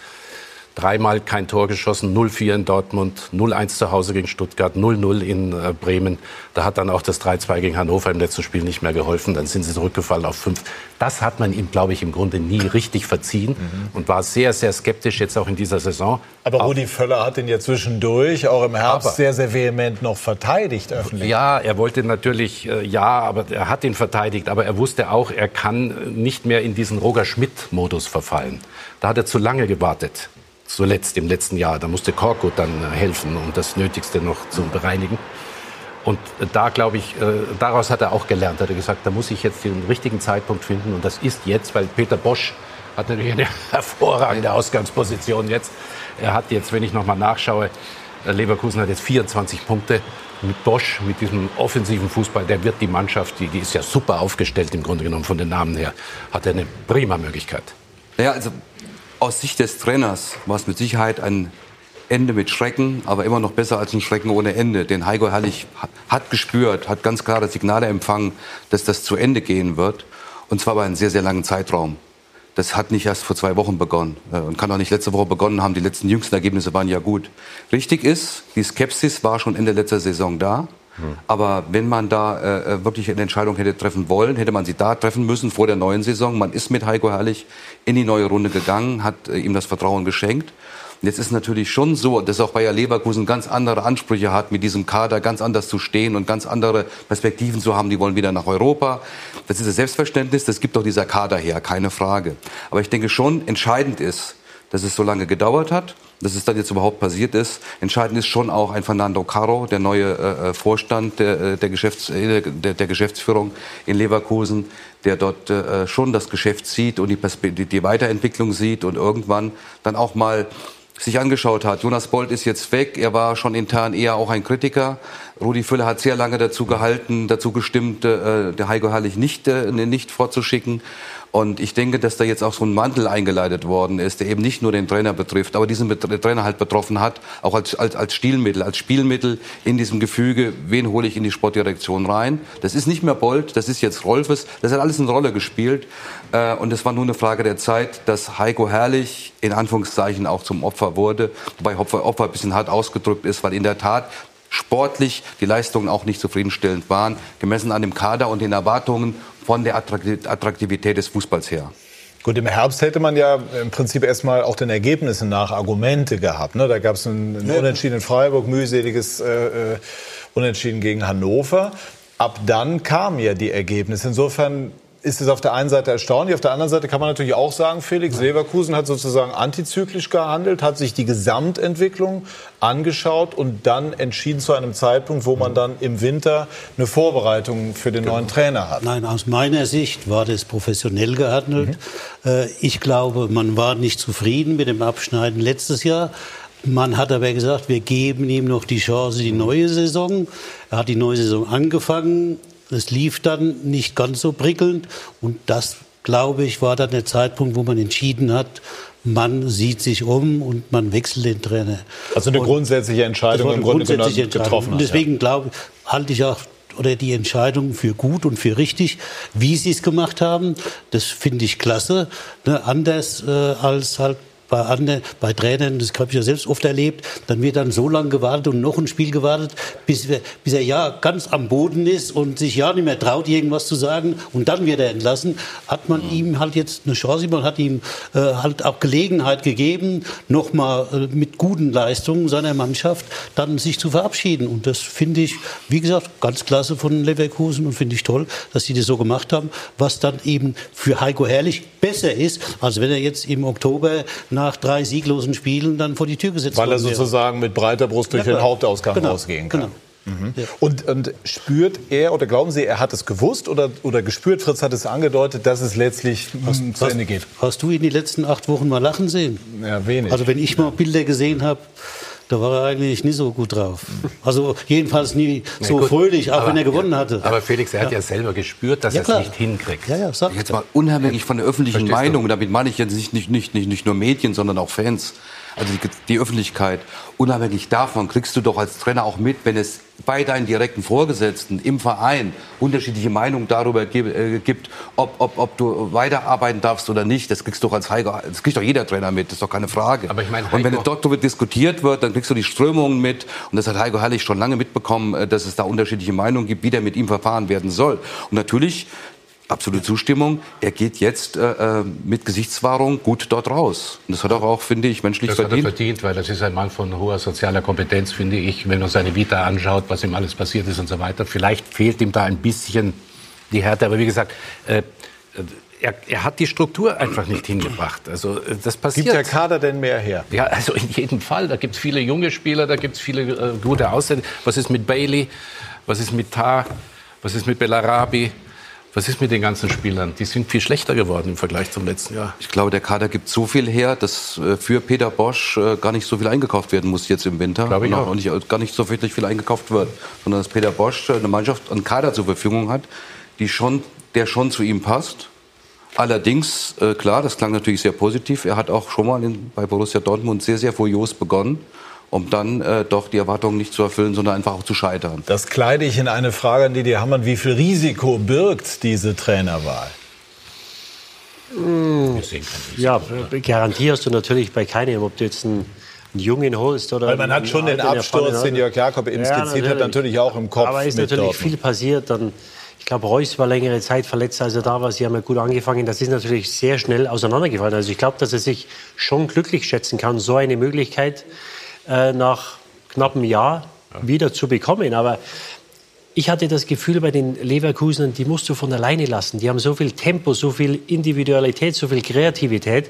Dreimal kein Tor geschossen, 0-4 in Dortmund, 0-1 zu Hause gegen Stuttgart, 0-0 in äh, Bremen. Da hat dann auch das 3-2 gegen Hannover im letzten Spiel nicht mehr geholfen. Dann sind sie zurückgefallen auf 5. Das hat man ihm, glaube ich, im Grunde nie richtig verziehen mhm. und war sehr, sehr skeptisch jetzt auch in dieser Saison. Aber Rudi Völler hat ihn ja zwischendurch, auch im Herbst, aber, sehr, sehr vehement noch verteidigt öffentlich. Ja, er wollte natürlich, äh, ja, aber er hat ihn verteidigt. Aber er wusste auch, er kann nicht mehr in diesen Roger Schmidt-Modus verfallen. Da hat er zu lange gewartet zuletzt im letzten Jahr. Da musste Korkut dann äh, helfen, um das Nötigste noch zu bereinigen. Und äh, da glaube ich, äh, daraus hat er auch gelernt. Er hat gesagt, da muss ich jetzt den richtigen Zeitpunkt finden. Und das ist jetzt, weil Peter Bosch hat natürlich eine hervorragende Ausgangsposition jetzt. Er hat jetzt, wenn ich noch mal nachschaue, Leverkusen hat jetzt 24 Punkte. Mit Bosch, mit diesem offensiven Fußball, der wird die Mannschaft, die, die ist ja super aufgestellt im Grunde genommen von den Namen her, hat er eine prima Möglichkeit. Ja, also aus Sicht des Trainers war es mit Sicherheit ein Ende mit Schrecken, aber immer noch besser als ein Schrecken ohne Ende. Denn Heiko Herrlich hat gespürt, hat ganz klare Signale empfangen, dass das zu Ende gehen wird. Und zwar über einen sehr, sehr langen Zeitraum. Das hat nicht erst vor zwei Wochen begonnen äh, und kann auch nicht letzte Woche begonnen haben. Die letzten jüngsten Ergebnisse waren ja gut. Richtig ist, die Skepsis war schon Ende letzter Saison da. Aber wenn man da äh, äh, wirklich eine Entscheidung hätte treffen wollen, hätte man sie da treffen müssen vor der neuen Saison. Man ist mit Heiko Herrlich in die neue Runde gegangen, hat äh, ihm das Vertrauen geschenkt. Jetzt ist natürlich schon so, dass auch Bayer Leverkusen ganz andere Ansprüche hat, mit diesem Kader ganz anders zu stehen und ganz andere Perspektiven zu haben. Die wollen wieder nach Europa. Das ist das Selbstverständnis, das gibt doch dieser Kader her, keine Frage. Aber ich denke schon, entscheidend ist, dass es so lange gedauert hat, dass es dann jetzt überhaupt passiert ist. Entscheidend ist schon auch ein Fernando Caro, der neue äh, äh Vorstand der, äh, der, Geschäfts-, äh, der, der, Geschäftsführung in Leverkusen, der dort äh, schon das Geschäft sieht und die, die Weiterentwicklung sieht und irgendwann dann auch mal sich angeschaut hat. Jonas Bolt ist jetzt weg. Er war schon intern eher auch ein Kritiker. Rudi Füller hat sehr lange dazu gehalten, dazu gestimmt, äh, der Heiko Herrlich nicht, äh, nicht vorzuschicken. Und ich denke, dass da jetzt auch so ein Mantel eingeleitet worden ist, der eben nicht nur den Trainer betrifft, aber diesen Trainer halt betroffen hat, auch als, als, als Stilmittel, als Spielmittel in diesem Gefüge, wen hole ich in die Sportdirektion rein. Das ist nicht mehr Bolt, das ist jetzt Rolfes, das hat alles eine Rolle gespielt. Äh, und es war nur eine Frage der Zeit, dass Heiko Herrlich in Anführungszeichen auch zum Opfer wurde, wobei Opfer, Opfer ein bisschen hart ausgedrückt ist, weil in der Tat sportlich die Leistungen auch nicht zufriedenstellend waren, gemessen an dem Kader und den Erwartungen von der Attraktivität des Fußballs her. Gut, im Herbst hätte man ja im Prinzip erstmal auch den Ergebnissen nach Argumente gehabt. Ne? Da gab es einen, einen Unentschieden in Freiburg, mühseliges äh, äh, Unentschieden gegen Hannover. Ab dann kamen ja die Ergebnisse. Insofern ist es auf der einen Seite erstaunlich. Auf der anderen Seite kann man natürlich auch sagen, Felix Leverkusen hat sozusagen antizyklisch gehandelt, hat sich die Gesamtentwicklung angeschaut und dann entschieden zu einem Zeitpunkt, wo man dann im Winter eine Vorbereitung für den neuen Trainer hat. Nein, aus meiner Sicht war das professionell gehandelt. Mhm. Äh, ich glaube, man war nicht zufrieden mit dem Abschneiden letztes Jahr. Man hat aber gesagt, wir geben ihm noch die Chance, die neue Saison. Er hat die neue Saison angefangen. Es lief dann nicht ganz so prickelnd und das, glaube ich, war dann der Zeitpunkt, wo man entschieden hat, man sieht sich um und man wechselt den Trainer. Also eine und grundsätzliche Entscheidung eine im Grunde grundsätzliche getroffen. Und deswegen glaube, halte ich auch oder die Entscheidung für gut und für richtig, wie sie es gemacht haben. Das finde ich klasse. Ne, anders äh, als halt bei, anderen, bei Trainern, das habe ich ja selbst oft erlebt, dann wird dann so lange gewartet und noch ein Spiel gewartet, bis, bis er ja ganz am Boden ist und sich ja nicht mehr traut, irgendwas zu sagen und dann wird er entlassen, hat man mhm. ihm halt jetzt eine Chance, man hat ihm äh, halt auch Gelegenheit gegeben, nochmal äh, mit guten Leistungen seiner Mannschaft dann sich zu verabschieden. Und das finde ich, wie gesagt, ganz klasse von Leverkusen und finde ich toll, dass sie das so gemacht haben, was dann eben für Heiko Herrlich besser ist, als wenn er jetzt im Oktober nach nach drei sieglosen Spielen dann vor die Tür gesetzt Weil er sozusagen mit breiter Brust durch ja, den Hauptausgang genau, rausgehen kann. Genau. Mhm. Ja. Und, und, spürt er oder glauben Sie, er hat es gewusst oder, oder gespürt, Fritz hat es angedeutet, dass es letztlich hast, zu Ende geht? Hast du ihn die letzten acht Wochen mal lachen sehen? Ja, wenig. Also wenn ich mal Bilder gesehen habe, da war er eigentlich nicht so gut drauf. Also jedenfalls nie so ja, fröhlich, auch aber, wenn er gewonnen ja, hatte. Aber Felix, er hat ja, selber gespürt, dass er es nicht hinkriegt. Ja, ja, sag. Jetzt mal unabhängig von der öffentlichen Verstehst Meinung, du? damit meine ich jetzt nicht, nicht, nicht, nicht nur Medien, sondern auch Fans also die, die, Öffentlichkeit, unabhängig davon kriegst du doch als Trainer auch mit, wenn es bei deinen direkten Vorgesetzten im Verein unterschiedliche Meinungen darüber äh, gibt, ob, ob, ob du weiterarbeiten darfst oder nicht. Das kriegst du doch als Heiko, das kriegt doch jeder Trainer mit, das ist doch keine Frage. Aber ich meine, und wenn dort darüber diskutiert wird, dann kriegst du die Strömungen mit. Und das hat Heiko Herrlich schon lange mitbekommen, äh, dass es da unterschiedliche Meinungen gibt, wie der mit ihm verfahren werden soll. Und natürlich absolute Zustimmung. Er geht jetzt äh, äh, mit Gesichtswahrung gut dort raus. Und das hat er auch, finde ich, menschlich das verdient. Das hat er verdient, weil das ist ein Mann von hoher sozialer Kompetenz, finde ich. Wenn man seine Vita anschaut, was ihm alles passiert ist und so weiter. Vielleicht fehlt ihm da ein bisschen die Härte. Aber wie gesagt, äh, er, er, hat die Struktur einfach nicht hingebracht. Also äh, das passiert. Gibt der Kader denn mehr her? Ja, also in jedem Fall. Da gibt es viele junge Spieler, da gibt es viele äh, gute Ausländer. Was ist mit Bailey? Was ist mit Tar? Was ist mit Bellarabi? Was ist mit den ganzen Spielern? Die sind viel schlechter geworden im Vergleich zum letzten Jahr. Ich glaube, der Kader gibt so viel her, dass äh, für Peter Bosch äh, gar nicht so viel eingekauft werden muss jetzt im Winter. Glaube ich auch. Und nicht, gar nicht so wirklich viel eingekauft wird, sondern dass Peter Bosch äh, eine Mannschaft, einen Kader zur Verfügung hat, die schon, der schon zu ihm passt. Allerdings, klar, das klang natürlich sehr positiv. Er hat auch schon mal in, bei Borussia Dortmund sehr, sehr furios begonnen um dann äh, doch die Erwartungen nicht zu erfüllen, sondern einfach auch zu scheitern. Das kleide ich in eine Frage an Didi Hamann. Wie viel Risiko birgt diese Trainerwahl? Ja, Garantie hast du natürlich bei keinem, ob du jetzt einen, einen Jungen holst oder. Weil man hat schon den Absturz, den Jörg Jakob eben Ja, skizziert hat, natürlich auch im Kopf. Aber ist natürlich Dortmund. viel passiert. Dann, ich glaube, Reus war längere Zeit verletzt, als er da war. Sie haben ja gut angefangen. Das ist natürlich sehr schnell auseinandergefallen. Also ich glaube, dass er sich schon glücklich schätzen kann, so eine Möglichkeit äh, nach knapp einem Jahr wieder zu bekommen. Aber ich hatte das Gefühl bei den Leverkusenern, die musst du von alleine lassen. Die haben so viel Tempo, so viel Individualität, so viel Kreativität.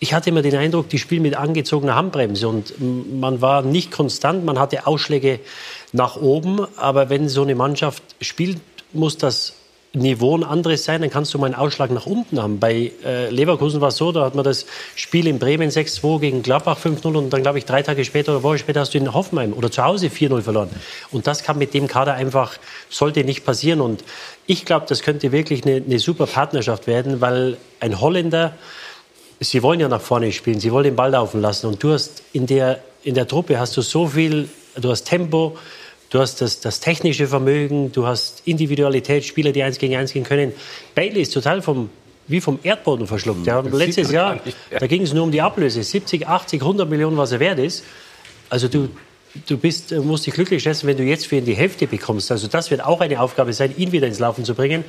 Ich hatte immer den Eindruck, die spielen mit angezogener Handbremse und man war nicht konstant, man hatte Ausschläge nach oben, aber wenn so eine Mannschaft spielt, muss das Niveau ein anderes sein, dann kannst du mal einen Ausschlag nach unten haben. Bei äh, Leverkusen war es so, da hat man das Spiel in Bremen 6-2 gegen Gladbach 5-0 und dann, glaube ich, drei Tage später oder Woche später hast du in Hoffenheim oder zu Hause 4-0 verloren. Und das kann mit dem Kader einfach, sollte nicht passieren. Und ich glaube, das könnte wirklich eine, eine super Partnerschaft werden, weil ein Holländer, sie wollen ja nach vorne spielen, sie wollen den Ball laufen lassen. Und du hast in der, in der Truppe hast du so viel, du hast Tempo, du hast das, das technische Vermögen, du hast Individualität, Spieler, die eins gegen eins gehen können. Bailey ist total vom, wie vom Erdboden verschluckt. Ja, letztes Jahr, da ging es nur um die Ablöse. 70, 80, 100 Millionen, was er wert ist. Also du, du bist, äh, musst dich glücklich schätzen, wenn du jetzt für ihn die Hälfte bekommst. Also das wird auch eine Aufgabe sein, ihn wieder ins Laufen zu bringen.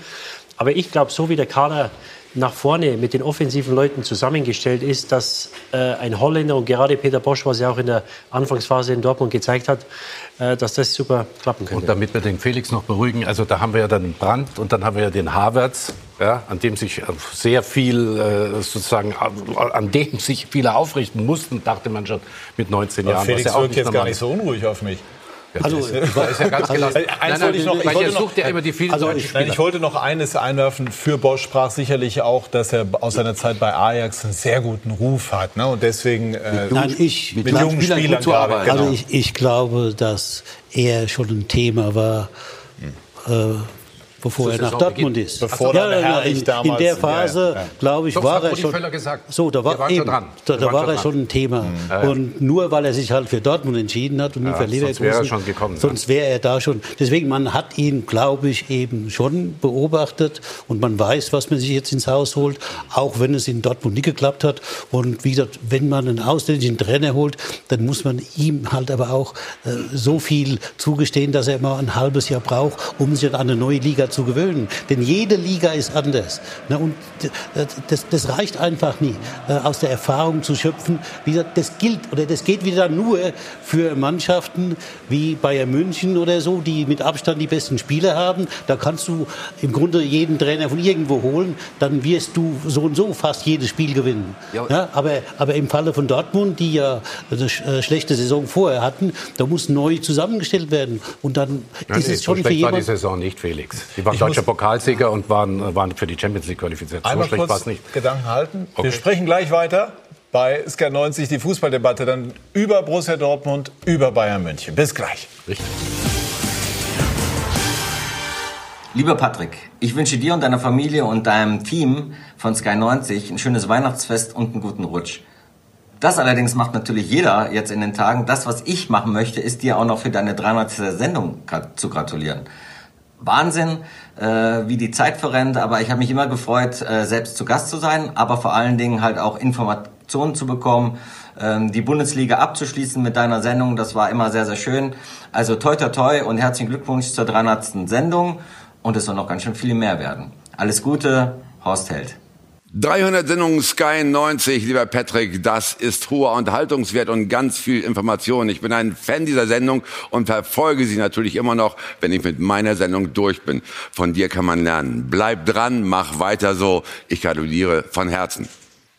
Aber ich glaube, so wie der Kader nach vorne mit den offensiven Leuten zusammengestellt ist, dass äh, ein Holländer und gerade Peter Bosch, was er auch in der Anfangsphase in Dortmund gezeigt hat, äh, dass das super klappen könnte. Und damit wir den Felix noch beruhigen, also da haben wir ja dann den Brandt und dann haben wir ja den Havertz, ja, an dem sich äh, sehr viel äh, sozusagen, äh, an dem sich viele aufrichten mussten, dachte man schon mit 19 Aber Jahren. Felix was ja auch wirkt jetzt gar nicht so unruhig auf mich. Also, da ist ja ganz gelassen. Eins Nein, wollte ich noch, ich wollte noch, sucht ja immer die vielen also ich, nein, ich wollte noch eines einwerfen. Für Bosch sprach sicherlich auch, dass er aus seiner Zeit bei Ajax einen sehr guten Ruf hat. Ne? Und deswegen äh, Nein, ich, mit jungen Spielern, gerade. Also Genau. ich, ich glaube, dass er schon ein Thema war, äh, bevor er nach Dortmund ist. Bevor der Herrlich in, damals- in der Phase, Ja, ja. glaube ich, Doch, war er schon. So, da war eben, dran. da, da war schon er schon ein Thema. Ja, ja. Und nur weil er sich halt für Dortmund entschieden hat und nicht Ja, für sonst Leverkusen, wäre er schon gekommen, sonst wäre er da schon. Deswegen man hat ihn, glaube ich, eben schon beobachtet und man weiß, was man sich jetzt ins Haus holt, auch wenn es in Dortmund nicht geklappt hat. Und wie gesagt, wenn man einen ausländischen Trainer holt, dann muss man ihm halt aber auch äh, so viel zugestehen, dass er mal ein halbes Jahr braucht, um sich an eine neue Liga zu gewöhnen. Denn jede Liga ist anders. Und das, das reicht einfach nie, äh, aus der Erfahrung zu schöpfen. Das gilt oder das geht wieder nur für Mannschaften wie Bayern München oder so, die mit Abstand die besten Spieler haben. Da kannst du im Grunde jeden Trainer von irgendwo holen, dann wirst du so und so fast jedes Spiel gewinnen. Ja. Aber, aber im Falle von Dortmund, die ja eine sch- äh, schlechte Saison vorher hatten, da muss neu zusammengestellt werden. Und dann Nein, ist es schon für schlecht war die jemanden. Saison nicht, Felix. Die waren Ich deutscher muss- Pokalsieger und waren, waren für die Champions League qualifiziert. So Einmal schlecht war kurz es nicht. Gedanken halten. Okay. Wir sprechen gleich weiter bei Sky 90 die Fußballdebatte dann über Borussia Dortmund, über Bayern München. Bis gleich. Richtig. Lieber Patrick, ich wünsche dir und deiner Familie und deinem Team von Sky 90 ein schönes Weihnachtsfest und einen guten Rutsch. Das allerdings macht natürlich jeder jetzt in den Tagen. Das, was ich machen möchte, ist dir auch noch für deine 300. Sendung zu gratulieren. Wahnsinn, äh, wie die Zeit verrennt, aber ich habe mich immer gefreut, äh, selbst zu Gast zu sein, aber vor allen Dingen halt auch Informationen zu bekommen, ähm, die Bundesliga abzuschließen mit deiner Sendung, das war immer sehr, sehr schön. Also toi toi toi und herzlichen Glückwunsch zur 300. Sendung und es soll noch ganz schön viel mehr werden. Alles Gute, Horst Held. 300 Sendungen Sky 90, lieber Patrick, das ist hoher Unterhaltungswert und ganz viel Information. Ich bin ein Fan dieser Sendung und verfolge sie natürlich immer noch, wenn ich mit meiner Sendung durch bin. Von dir kann man lernen. Bleib dran, mach weiter so. Ich gratuliere von Herzen.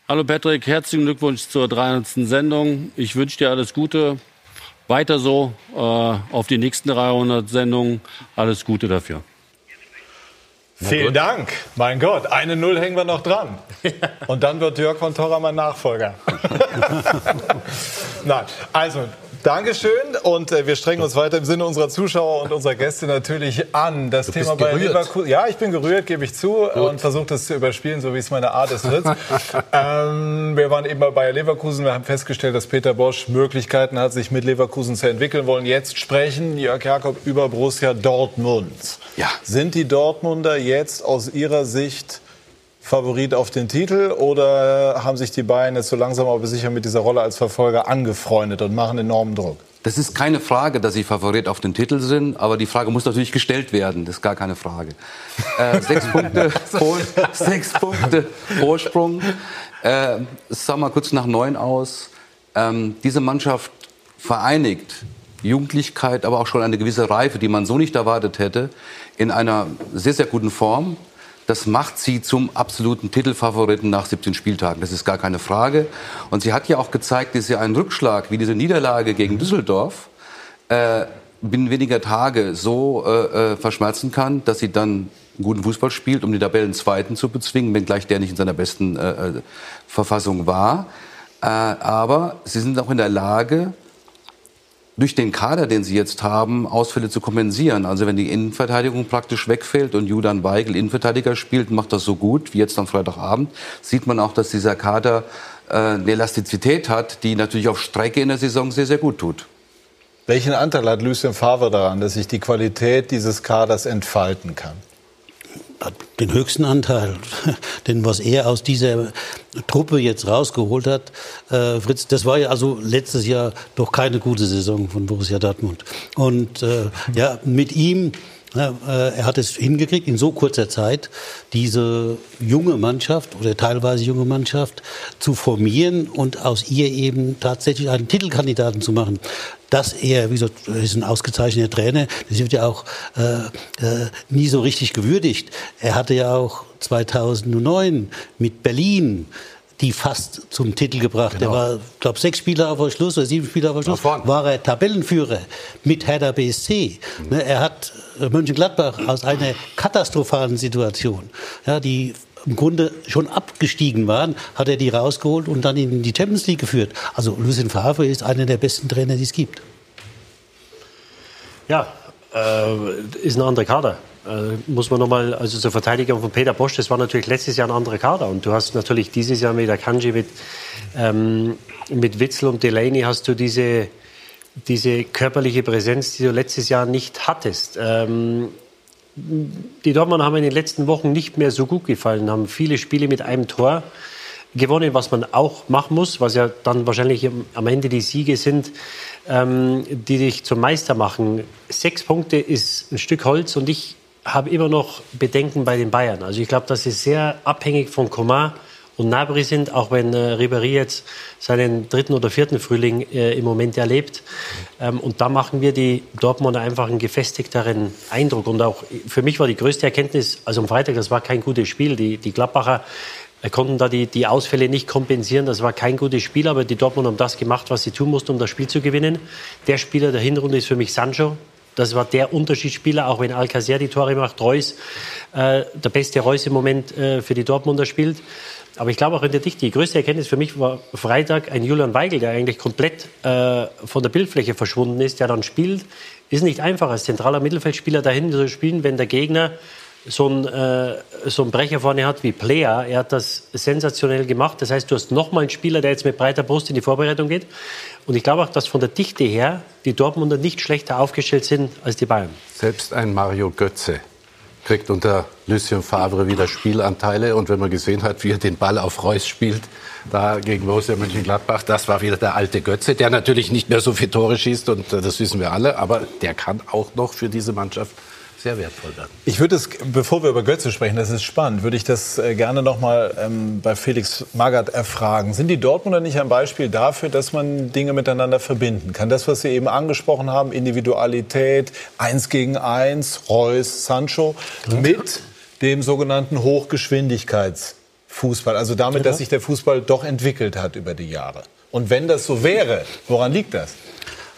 Hallo Patrick, herzlichen Glückwunsch zur 300. Sendung. Ich wünsche dir alles Gute. Weiter so äh, auf die nächsten 300 Sendungen. Alles Gute dafür. Vielen Dank. Mein Gott, eine Null hängen wir noch dran. Und dann wird Jörg von Torra mein Nachfolger. Nein, also Dankeschön und äh, wir strengen uns weiter im Sinne unserer Zuschauer und unserer Gäste natürlich an. Das Du Thema bei. Leverkusen. Ja, ich bin gerührt, gebe ich zu und versuche das zu überspielen, so wie es meine Art ist. Ähm, wir waren eben bei Bayer Leverkusen. Wir haben festgestellt, dass Peter Bosch Möglichkeiten hat, sich mit Leverkusen zu entwickeln. Wollen jetzt sprechen, Jörg Jakob, über Borussia Dortmund. Ja. Sind die Dortmunder jetzt aus Ihrer Sicht Favorit auf den Titel oder haben sich die Bayern jetzt so langsam aber sicher mit dieser Rolle als Verfolger angefreundet und machen enormen Druck? Das ist keine Frage, dass sie Favorit auf den Titel sind, aber die Frage muss natürlich gestellt werden. Das ist gar keine Frage. Äh, sechs, Punkte, Vor sechs Punkte Vorsprung. Äh, es sah mal kurz nach neun aus. Ähm, diese Mannschaft vereinigt Jugendlichkeit, aber auch schon eine gewisse Reife, die man so nicht erwartet hätte, in einer sehr, sehr guten Form. Das macht sie zum absoluten Titelfavoriten nach 17 Spieltagen. Das ist gar keine Frage. Und sie hat ja auch gezeigt, dass sie einen Rückschlag wie diese Niederlage gegen Düsseldorf äh, binnen weniger Tage so äh, äh, verschmerzen kann, dass sie dann guten Fußball spielt, um den Tabellenzweiten zu bezwingen, wenngleich der nicht in seiner besten äh, äh, Verfassung war. Äh, aber sie sind auch in der Lage, durch den Kader, den sie jetzt haben, Ausfälle zu kompensieren. Also wenn die Innenverteidigung praktisch wegfällt und Julian Weigel Innenverteidiger spielt, macht das so gut wie jetzt am Freitagabend, sieht man auch, dass dieser Kader äh, eine Elastizität hat, die natürlich auf Strecke in der Saison sehr, sehr gut tut. Welchen Anteil hat Lucien Favre daran, dass sich die Qualität dieses Kaders entfalten kann? Den höchsten Anteil. Denn was er aus dieser Truppe jetzt rausgeholt hat, äh, Fritz, das war ja also letztes Jahr doch keine gute Saison von Borussia Dortmund. Und äh, ja, mit ihm, er hat es hingekriegt, in so kurzer Zeit diese junge Mannschaft oder teilweise junge Mannschaft zu formieren und aus ihr eben tatsächlich einen Titelkandidaten zu machen dass er, wie gesagt, ist ein ausgezeichneter Trainer, das wird ja auch äh, äh, nie so richtig gewürdigt. Er hatte ja auch 2009 mit Berlin die fast zum Titel gebracht. Genau. Er war, glaube sechs Spieler auf Schluss oder sieben Spieler auf Schluss, war er Tabellenführer mit Hertha BSC. Ne, er hat äh, Mönchengladbach aus einer katastrophalen Situation, ja, die im Grunde schon abgestiegen waren, hat er die rausgeholt und dann in die Champions League geführt. Also Lucien Favre ist einer der besten Trainer, die es gibt. Ja, äh, ist ein anderer Kader. Äh, muss man nochmal, also zur Verteidigung von Peter Bosch, das war natürlich letztes Jahr ein anderer Kader. Und du hast natürlich dieses Jahr mit Akanji, mit, ähm, mit Witzel und Delaney hast du diese, diese körperliche Präsenz, die du letztes Jahr nicht hattest. Ähm, die Dortmunder haben in den letzten Wochen nicht mehr so gut gefallen, haben viele Spiele mit einem Tor gewonnen, was man auch machen muss, was ja dann wahrscheinlich am Ende die Siege sind, ähm, die dich zum Meister machen. Sechs Punkte ist ein Stück Holz und ich habe immer noch Bedenken bei den Bayern. Also ich glaube, dass sie sehr abhängig von Coman und Nabri sind, auch wenn äh, Ribéry jetzt seinen dritten oder vierten Frühling äh, im Moment erlebt. Ähm, und da machen wir die Dortmunder einfach einen gefestigteren Eindruck. Und auch für mich war die größte Erkenntnis, also am Freitag, das war kein gutes Spiel. Die, die Gladbacher äh, konnten da die, die Ausfälle nicht kompensieren. Das war kein gutes Spiel, aber die Dortmunder haben das gemacht, was sie tun mussten, um das Spiel zu gewinnen. Der Spieler der Hinrunde ist für mich Sancho. Das war der Unterschiedsspieler, auch wenn Alcacer die Tore macht. Reus, äh, der beste Reus im Moment äh, für die Dortmunder spielt. Aber ich glaube auch in der Dichte, die größte Erkenntnis für mich war Freitag ein Julian Weigel, der eigentlich komplett äh, von der Bildfläche verschwunden ist, der dann spielt. Ist nicht einfach als zentraler Mittelfeldspieler dahin zu spielen, wenn der Gegner so einen, äh, so einen Brecher vorne hat wie Player. Er hat das sensationell gemacht. Das heißt, du hast nochmal einen Spieler, der jetzt mit breiter Brust in die Vorbereitung geht. Und ich glaube auch, dass von der Dichte her die Dortmunder nicht schlechter aufgestellt sind als die Bayern. Selbst ein Mario Götze kriegt unter Lucien Favre wieder Spielanteile. Und wenn man gesehen hat, wie er den Ball auf Reus spielt, da gegen Borussia Mönchengladbach, das war wieder der alte Götze, der natürlich nicht mehr so viele Tore schießt, und äh, das wissen wir alle, aber der kann auch noch für diese Mannschaft sehr wertvoll werden. Ich würde es, bevor wir über Götze sprechen, das ist spannend, würde ich das äh, gerne noch mal ähm, bei Felix Magath erfragen. Sind die Dortmunder nicht ein Beispiel dafür, dass man Dinge miteinander verbinden kann? Das, was Sie eben angesprochen haben, Individualität, eins gegen eins, Reus, Sancho, mit dem sogenannten Hochgeschwindigkeitsfußball. Also damit, Genau. dass sich der Fußball doch entwickelt hat über die Jahre. Und wenn das so wäre, woran liegt das?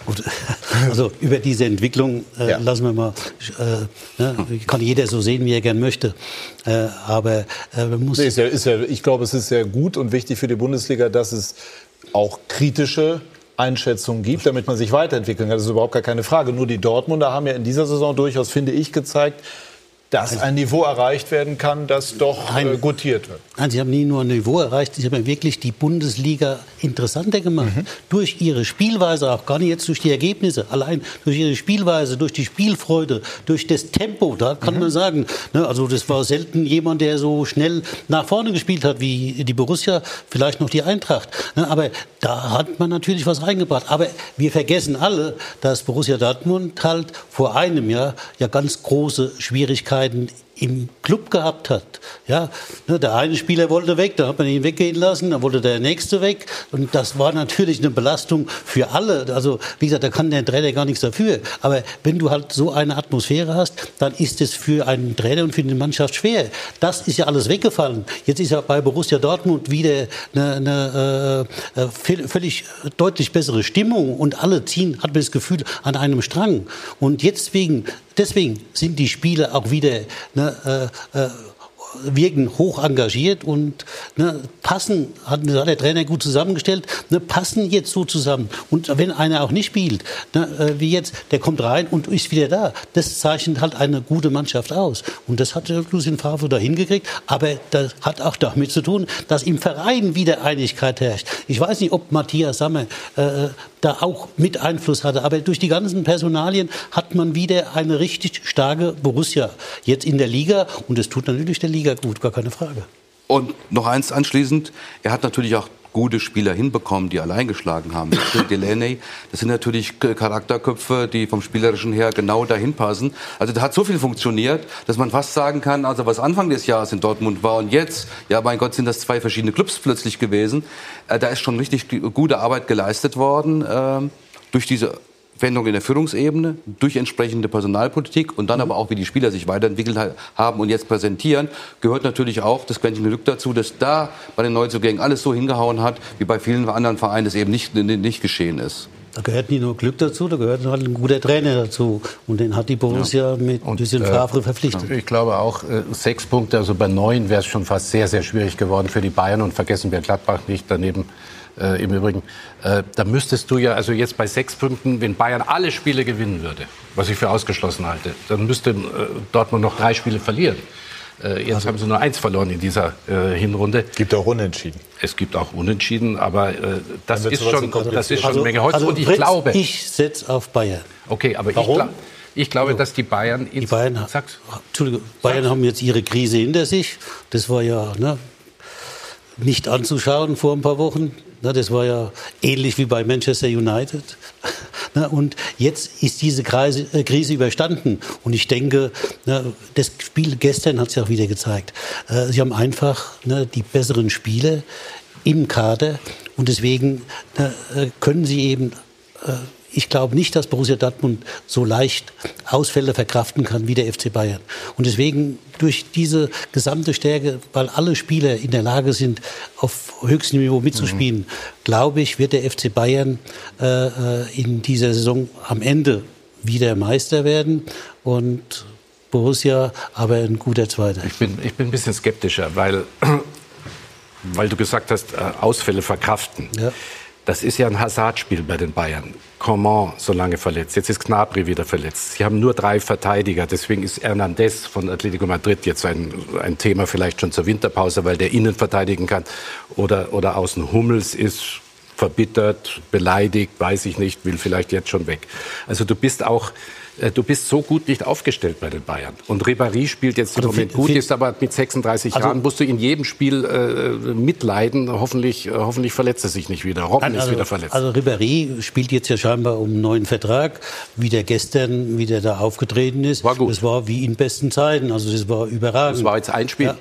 Gut, also über diese Entwicklung äh, Ja. lassen wir mal, äh, ne, kann jeder so sehen, wie er gern möchte. Äh, aber äh, man muss Nee, ist ja, ist ja, ich glaube, es ist sehr gut und wichtig für die Bundesliga, dass es auch kritische Einschätzung gibt, damit man sich weiterentwickeln kann. Das ist überhaupt gar keine Frage. Nur die Dortmunder haben ja in dieser Saison durchaus, finde ich, gezeigt, dass ein Niveau erreicht werden kann, das doch äh, gutiert wird. Nein, sie haben nie nur ein Niveau erreicht, sie haben wirklich die Bundesliga interessanter gemacht. Mhm. Durch ihre Spielweise, auch gar nicht jetzt durch die Ergebnisse, allein durch ihre Spielweise, durch die Spielfreude, durch das Tempo, da kann mhm. man sagen, ne, also das war selten jemand, der so schnell nach vorne gespielt hat wie die Borussia, vielleicht noch die Eintracht. Ne, aber da hat man natürlich was reingebracht. Aber wir vergessen alle, dass Borussia Dortmund halt vor einem Jahr ja ganz große Schwierigkeiten Schwierigkeiten im Club gehabt hat. Ja, der eine Spieler wollte weg, da hat man ihn weggehen lassen, dann wollte der nächste weg und das war natürlich eine Belastung für alle. Also wie gesagt, da kann der Trainer gar nichts dafür. Aber wenn du halt so eine Atmosphäre hast, dann ist es für einen Trainer und für die Mannschaft schwer. Das ist ja alles weggefallen. Jetzt ist ja bei Borussia Dortmund wieder eine, eine äh, äh völlig deutlich bessere Stimmung und alle ziehen, hat man das Gefühl, an einem Strang. Und jetzt wegen Deswegen sind die Spiele auch wieder ne, äh, äh, wirken hoch engagiert und ne, passen, hat, hat, der Trainer gut zusammengestellt, ne, passen jetzt so zusammen. Und wenn einer auch nicht spielt, ne, äh, wie jetzt, der kommt rein und ist wieder da. Das zeichnet halt eine gute Mannschaft aus. Und das hat Lucien Favre da hingekriegt. Aber das hat auch damit zu tun, dass im Verein wieder Einigkeit herrscht. Ich weiß nicht, ob Matthias Sammer äh, da auch mit Einfluss hatte. Aber durch die ganzen Personalien hat man wieder eine richtig starke Borussia jetzt in der Liga. Und es tut natürlich der Liga gut, gar keine Frage. Und noch eins anschließend, er hat natürlich auch gute Spieler hinbekommen, die allein geschlagen haben. Delaney, das sind natürlich Charakterköpfe, die vom Spielerischen her genau dahin passen. Also da hat so viel funktioniert, dass man fast sagen kann, also was Anfang des Jahres in Dortmund war und jetzt, ja mein Gott, sind das zwei verschiedene Clubs plötzlich gewesen. Äh, da ist schon richtig gute Arbeit geleistet worden äh, durch diese Veränderung in der Führungsebene, durch entsprechende Personalpolitik und dann mhm. aber auch, wie die Spieler sich weiterentwickelt haben und jetzt präsentieren, gehört natürlich auch das Quäntchen Glück dazu, dass da bei den Neuzugängen alles so hingehauen hat, wie bei vielen anderen Vereinen das eben nicht, nicht geschehen ist. Da gehört nicht nur Glück dazu, da gehört halt ein guter Trainer dazu. Und den hat die Borussia ja. mit ein bisschen äh, Favre verpflichtet. Ich glaube auch, äh, sechs Punkte, also bei neun wäre es schon fast sehr, sehr schwierig geworden für die Bayern. Und vergessen wir Gladbach nicht daneben äh, im Übrigen. Äh, da müsstest du ja, also jetzt bei sechs Punkten, wenn Bayern alle Spiele gewinnen würde, was ich für ausgeschlossen halte, dann müsste äh, Dortmund noch drei Spiele verlieren. Äh, jetzt also, haben sie nur eins verloren in dieser äh, Hinrunde. Es gibt auch Unentschieden. Es gibt auch Unentschieden, aber äh, das, ist schon, das ist schon eine Menge Holz. Also, und ich Fritz, glaube. Ich setze auf Bayern. Okay, aber Warum? ich, glaub, ich glaube, also, dass die Bayern. Die Bayern, sag's, Entschuldigung, Bayern haben jetzt ihre Krise hinter sich. Das war ja ne, nicht anzuschauen vor ein paar Wochen. Das war ja ähnlich wie bei Manchester United. Und jetzt ist diese äh, Krise überstanden. Und ich denke, das Spiel gestern hat es ja auch wieder gezeigt. Äh, sie haben einfach die besseren Spiele im Kader. Und deswegen äh, können sie eben ich glaube nicht, dass Borussia Dortmund so leicht Ausfälle verkraften kann wie der FC Bayern. Und deswegen durch diese gesamte Stärke, weil alle Spieler in der Lage sind, auf höchstem Niveau mitzuspielen, mhm. glaube ich, wird der FC Bayern äh, äh, in dieser Saison am Ende wieder Meister werden und Borussia aber ein guter Zweiter. Ich bin, ich bin ein bisschen skeptischer, weil, weil du gesagt hast, äh, Ausfälle verkraften. Ja. Das ist ja ein Hasardspiel bei den Bayern. Coman so lange verletzt, jetzt ist Gnabry wieder verletzt. Sie haben nur drei Verteidiger, deswegen ist Hernandez von Atletico Madrid jetzt ein, ein Thema vielleicht schon zur Winterpause, weil der innen verteidigen kann. Oder, oder außen Hummels ist verbittert, beleidigt, weiß ich nicht, will vielleicht jetzt schon weg. Also du bist auch du bist so gut nicht aufgestellt bei den Bayern. Und Ribéry spielt jetzt im also Moment gut, ist aber mit 36 also, Jahren, musst du in jedem Spiel äh, mitleiden. Hoffentlich, äh, hoffentlich verletzt er sich nicht wieder. Robben also, ist wieder verletzt. Also Ribéry spielt jetzt ja scheinbar um einen neuen Vertrag, wie der gestern, wie der da aufgetreten ist. War gut. Das war wie in besten Zeiten, also das war überragend. Das war jetzt ein Spiel. Ja.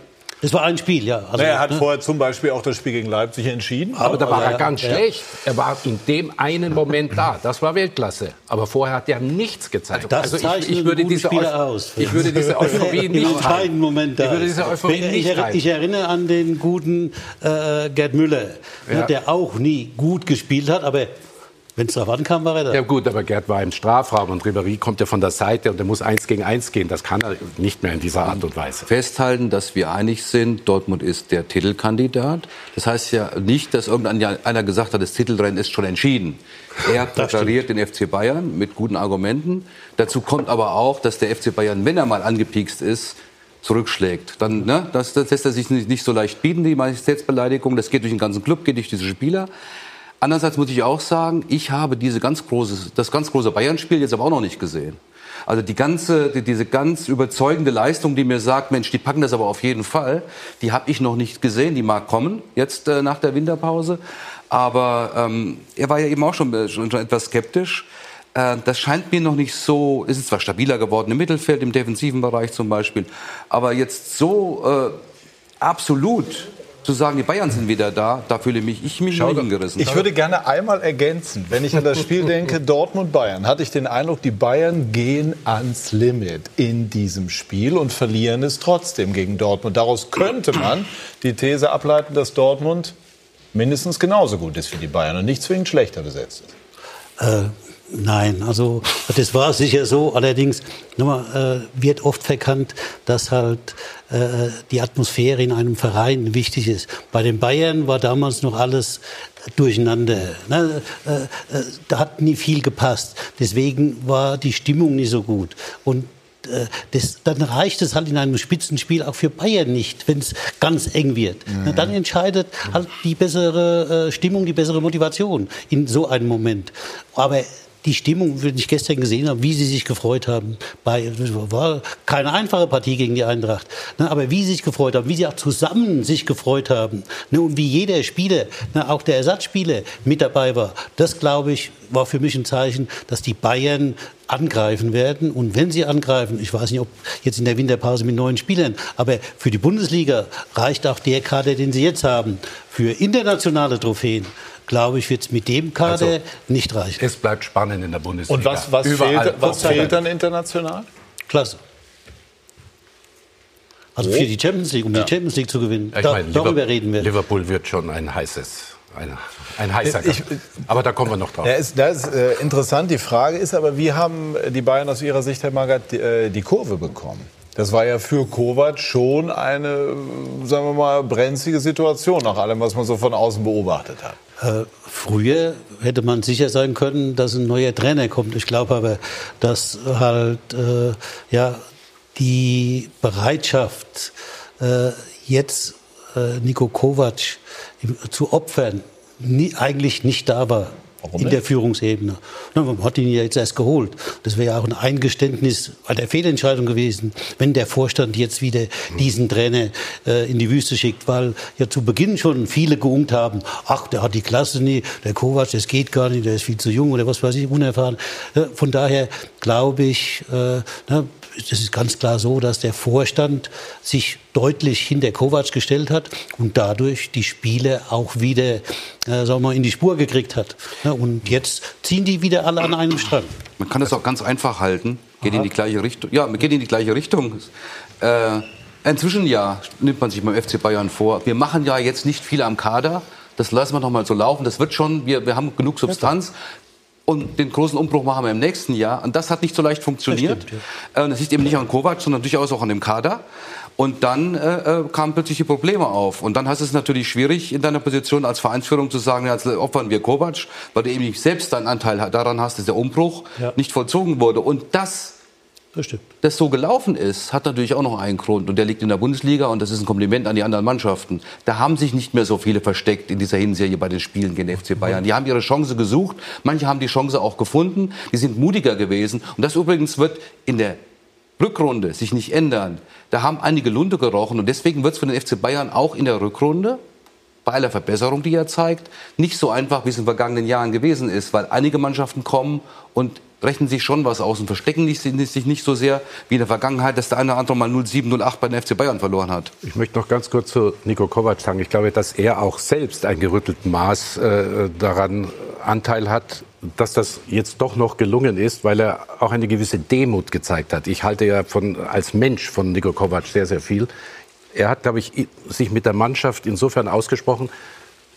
Es war ein Spiel, ja. Also, er hat ne? vorher zum Beispiel auch das Spiel gegen Leipzig entschieden. Aber da war er ganz ja. schlecht. Er war in dem einen Moment da. Das war Weltklasse. Aber vorher hat er nichts gezeigt. Das also ich, ich, würde diese aus. ich würde diese Euphorie nicht entscheidenden Moment da. Ich würde diese Euphorie ich, nicht ich, ich erinnere an den guten äh, Gerd Müller, ja. der auch nie gut gespielt hat, aber Wenn es darauf ankam, war er da. Ja gut, aber Gerd war im Strafraum und Ribéry kommt ja von der Seite und der muss eins gegen eins gehen. Das kann er nicht mehr in dieser Art und Weise. Festhalten, dass wir einig sind, Dortmund ist der Titelkandidat. Das heißt ja nicht, dass irgendeiner gesagt hat, das Titelrennen ist schon entschieden. Er präpariert den FC Bayern mit guten Argumenten. Dazu kommt aber auch, dass der FC Bayern, wenn er mal angepiekst ist, zurückschlägt. Dann, ne, das, das lässt er sich nicht, nicht so leicht bieten, die Majestätsbeleidigung. Das geht durch den ganzen Club, geht durch diese Spieler. Andererseits muss ich auch sagen, ich habe diese ganz große, das ganz große Bayern-Spiel jetzt aber auch noch nicht gesehen. Also die ganze, die, diese ganz überzeugende Leistung, die mir sagt, Mensch, die packen das aber auf jeden Fall, die habe ich noch nicht gesehen. Die mag kommen jetzt äh, nach der Winterpause. Aber ähm, er war ja eben auch schon, äh, schon, schon etwas skeptisch. Äh, das scheint mir noch nicht so, ist es zwar stabiler geworden im Mittelfeld, im defensiven Bereich zum Beispiel, aber jetzt so äh, absolut zu sagen, die Bayern sind wieder da, da fühle mich ich mich Schau, hingerissen. Ich würde gerne einmal ergänzen, wenn ich an das Spiel denke, Dortmund-Bayern, hatte ich den Eindruck, die Bayern gehen ans Limit in diesem Spiel und verlieren es trotzdem gegen Dortmund. Daraus könnte man die These ableiten, dass Dortmund mindestens genauso gut ist wie die Bayern und nicht zwingend schlechter besetzt ist. Äh, Nein, also das war sicher so. Allerdings nochmal, äh, wird oft verkannt, dass halt äh, die Atmosphäre in einem Verein wichtig ist. Bei den Bayern war damals noch alles durcheinander. Ne? Äh, äh, da hat nie viel gepasst. Deswegen war die Stimmung nicht so gut. Und äh, das, dann reicht es halt in einem Spitzenspiel auch für Bayern nicht, wenn es ganz eng wird. Mhm. Dann entscheidet halt die bessere äh, Stimmung, die bessere Motivation in so einem Moment. Aber die Stimmung, wenn ich gestern gesehen habe, wie sie sich gefreut haben, bei, war keine einfache Partie gegen die Eintracht, ne, aber wie sie sich gefreut haben, wie sie auch zusammen sich gefreut haben ne, und wie jeder Spieler, ne, auch der Ersatzspieler mit dabei war, das glaube ich, war für mich ein Zeichen, dass die Bayern angreifen werden. Und wenn sie angreifen, ich weiß nicht, ob jetzt in der Winterpause mit neuen Spielern, aber für die Bundesliga reicht auch der Kader, den sie jetzt haben. Für internationale Trophäen glaube ich, wird es mit dem Kader also, nicht reichen. Es bleibt spannend in der Bundesliga. Und was, was, fehlt, was fehlt dann international? Klasse. Also für die Champions League, um ja. die Champions League zu gewinnen. Ja, da, meine, darüber reden wir. Liverpool wird schon ein heißes ein, ein heißer ich, Aber da kommen wir noch drauf. Ja, ist, das ist äh, interessant. Die Frage ist aber, wie haben die Bayern aus Ihrer Sicht, Herr Magath, die, äh, die Kurve bekommen? Das war ja für Kovac schon eine, sagen wir mal, brenzlige Situation, nach allem, was man so von außen beobachtet hat. Äh, früher hätte man sicher sein können, dass ein neuer Trainer kommt. Ich glaube aber, dass halt äh, ja, die Bereitschaft, äh, jetzt äh, Nico Kovac zu opfern, nie, eigentlich nicht da war. Warum in der Führungsebene. Man hat ihn ja jetzt erst geholt. Das wäre ja auch ein Eingeständnis der Fehlentscheidung gewesen, wenn der Vorstand jetzt wieder diesen Trainer äh, in die Wüste schickt, weil ja zu Beginn schon viele geungt haben, ach, der hat die Klasse nie, der Kovac, das geht gar nicht, der ist viel zu jung oder was weiß ich, unerfahren. Von daher glaube ich, äh, na, das ist ganz klar so, dass der Vorstand sich deutlich hinter Kovac gestellt hat und dadurch die Spiele auch wieder äh, sagen wir mal, in die Spur gekriegt hat. Ja, und jetzt ziehen die wieder alle an einem Strang. Man kann das auch ganz einfach halten. Geht Aha. in die gleiche Richtung. Ja, geht in die gleiche Richtung. Äh, inzwischen ja nimmt man sich beim FC Bayern vor. Wir machen ja jetzt nicht viel am Kader. Das lassen wir noch mal so laufen. Das wird schon. Wir, wir haben genug Substanz. Und den großen Umbruch machen wir im nächsten Jahr. Und das hat nicht so leicht funktioniert. Das, stimmt, ja. Äh, das liegt eben nicht an Kovac, sondern durchaus auch an dem Kader. Und dann äh, äh, kamen plötzlich die Probleme auf. Und dann hast du es natürlich schwierig, in deiner Position als Vereinsführung zu sagen, jetzt opfern wir Kovac, weil du eben selbst deinen Anteil daran hast, dass der Umbruch ja. nicht vollzogen wurde. Und das das Das so gelaufen ist, hat natürlich auch noch einen Grund. Und der liegt in der Bundesliga und das ist ein Kompliment an die anderen Mannschaften. Da haben sich nicht mehr so viele versteckt in dieser Hinserie bei den Spielen gegen den FC Bayern. Die haben ihre Chance gesucht. Manche haben die Chance auch gefunden. Die sind mutiger gewesen. Und das übrigens wird in der Rückrunde sich nicht ändern. Da haben einige Lunte gerochen. Und deswegen wird es für den FC Bayern auch in der Rückrunde bei aller Verbesserung, die er zeigt, nicht so einfach, wie es in den vergangenen Jahren gewesen ist, weil einige Mannschaften kommen und rechnen sich schon was aus und verstecken sich nicht so sehr wie in der Vergangenheit, dass der eine oder andere mal 0-7, 0-8 bei den FC Bayern verloren hat. Ich möchte noch ganz kurz zu Nico Kovac sagen. Ich glaube, dass er auch selbst ein gerüttelten Maß äh, daran Anteil hat, dass das jetzt doch noch gelungen ist, weil er auch eine gewisse Demut gezeigt hat. Ich halte ja von, als Mensch von Nico Kovac sehr, sehr viel. Er hat, glaube ich, sich mit der Mannschaft insofern ausgesprochen,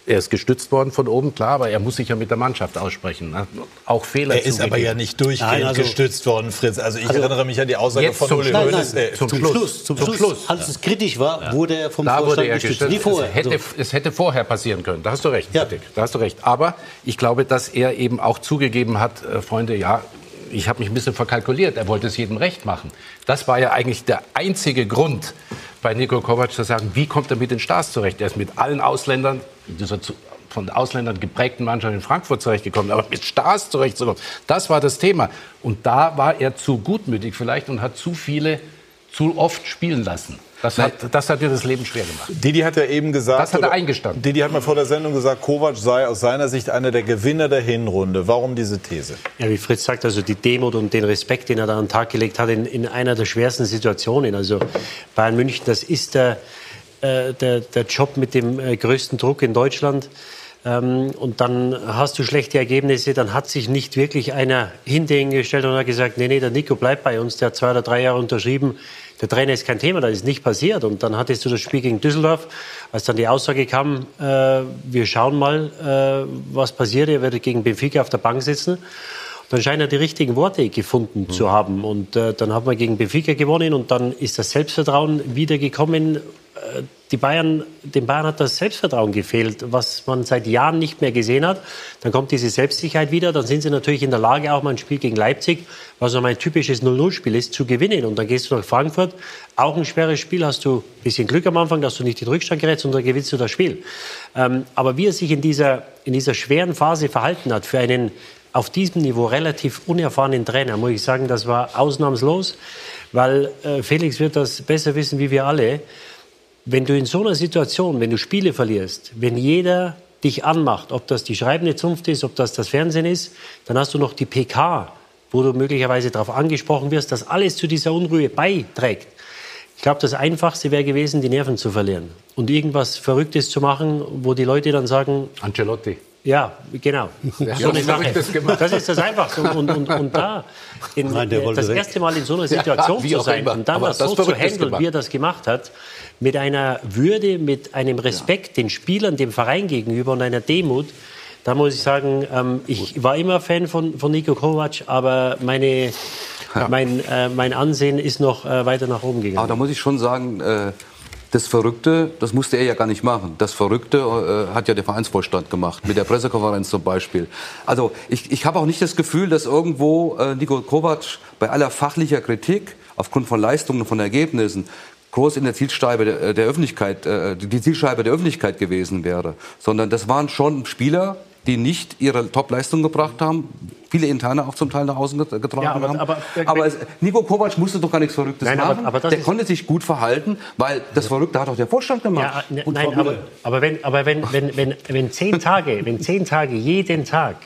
Er ist gestützt worden von oben, klar, aber er muss sich ja mit der Mannschaft aussprechen. ne? Auch Fehler Er ist zugegeben. aber ja nicht durchgehend Nein, also- gestützt worden, Fritz. Also ich Also- erinnere mich an die Aussage von zum Uli Schluss. Hoeneß. Nein, äh, zum, Schluss, zum, Schluss, Als es kritisch war, wurde er vom da wurde Vorstand er gestützt. gestützt. Nie vorher. Es hätte, Also, es hätte vorher passieren können. Da hast du recht, Patrick. Da hast du recht. Aber ich glaube, dass er eben auch zugegeben hat, äh, Freunde, ja, ich habe mich ein bisschen verkalkuliert. Er wollte es jedem recht machen. Das war ja eigentlich der einzige Grund bei Niko Kovac zu sagen, wie kommt er mit den Stars zurecht? Er ist mit allen Ausländern, dieser von Ausländern geprägten Mannschaft in Frankfurt zurechtgekommen, aber mit Stars zurechtzukommen, das war das Thema. Und da war er zu gutmütig vielleicht und hat zu viele zu oft spielen lassen. Das hat, das hat dir das Leben schwer gemacht. Didi hat ja eben gesagt, Das hat er eingestanden. Didi hat mal vor der Sendung gesagt, Kovac sei aus seiner Sicht einer der Gewinner der Hinrunde. Warum diese These? Ja, wie Fritz sagt, also die Demut und den Respekt, den er da an den Tag gelegt hat in, in einer der schwersten Situationen. Also Bayern München, das ist der, äh, der, der Job mit dem äh, größten Druck in Deutschland. Ähm, und dann hast du schlechte Ergebnisse, dann hat sich nicht wirklich einer hinter ihn gestellt und hat gesagt, nee, nee, der Nico bleibt bei uns, der hat zwei oder drei Jahre unterschrieben. Der Trainer ist kein Thema, das ist nicht passiert. Und dann hattest du das Spiel gegen Düsseldorf, als dann die Aussage kam, äh, wir schauen mal, äh, was passiert, er wird gegen Benfica auf der Bank sitzen. Dann scheint er die richtigen Worte gefunden zu haben. Und äh, dann haben wir gegen Benfica gewonnen und dann ist das Selbstvertrauen wieder gekommen. Äh, die Bayern, den Bayern hat das Selbstvertrauen gefehlt, was man seit Jahren nicht mehr gesehen hat. Dann kommt diese Selbstsicherheit wieder. Dann sind sie natürlich in der Lage, auch mal ein Spiel gegen Leipzig, was so ein typisches 0-0-Spiel ist, zu gewinnen. Und dann gehst du nach Frankfurt, auch ein schweres Spiel, hast du ein bisschen Glück am Anfang, dass du nicht den Rückstand gerätst und dann gewinnst du das Spiel. Ähm, aber wie er sich in dieser, in dieser schweren Phase verhalten hat, für einen auf diesem Niveau relativ unerfahrenen Trainer, muss ich sagen, das war ausnahmslos, weil äh, Felix wird das besser wissen wie wir alle. Wenn du in so einer Situation, wenn du Spiele verlierst, wenn jeder dich anmacht, ob das die schreibende Zunft ist, ob das das Fernsehen ist, dann hast du noch die PK, wo du möglicherweise darauf angesprochen wirst, dass alles zu dieser Unruhe beiträgt. Ich glaube, das Einfachste wäre gewesen, die Nerven zu verlieren und irgendwas Verrücktes zu machen, wo die Leute dann sagen, Ancelotti. Ja, genau. Hat so eine Sache. Gemacht. Das ist das Einfachste. Und, und, und da in, Nein, das erste Mal in so einer Ja, Situation wie zu sein immer. und dann das das so zu handeln, wie er das gemacht hat, mit einer Würde, mit einem Respekt den Spielern, dem Verein gegenüber und einer Demut, da muss ich sagen, ähm, ich war immer Fan von, von Nico Kovac, aber meine, mein, äh, mein Ansehen ist noch äh, weiter nach oben gegangen. Aber da muss ich schon sagen, äh, das Verrückte, das musste er ja gar nicht machen. Das Verrückte äh, hat ja der Vereinsvorstand gemacht, mit der Pressekonferenz zum Beispiel. Also ich, ich habe auch nicht das Gefühl, dass irgendwo äh, Niko Kovac bei aller fachlicher Kritik aufgrund von Leistungen, von Ergebnissen, groß in der Zielscheibe der, der Öffentlichkeit, äh, die Zielscheibe der Öffentlichkeit gewesen wäre. Sondern das waren schon Spieler, die nicht ihre Top-Leistung gebracht haben, viele Interne auch zum Teil nach außen get- getragen Ja, aber- haben. aber- aber es, Nico Kovac musste doch gar nichts Verrücktes Nein, machen. aber das der konnte sich gut verhalten, weil das Verrückte hat auch der Vorstand gemacht. Ja, ne- nein, Frau aber, wenn, aber wenn, wenn, wenn, wenn zehn Tage, wenn zehn Tage jeden Tag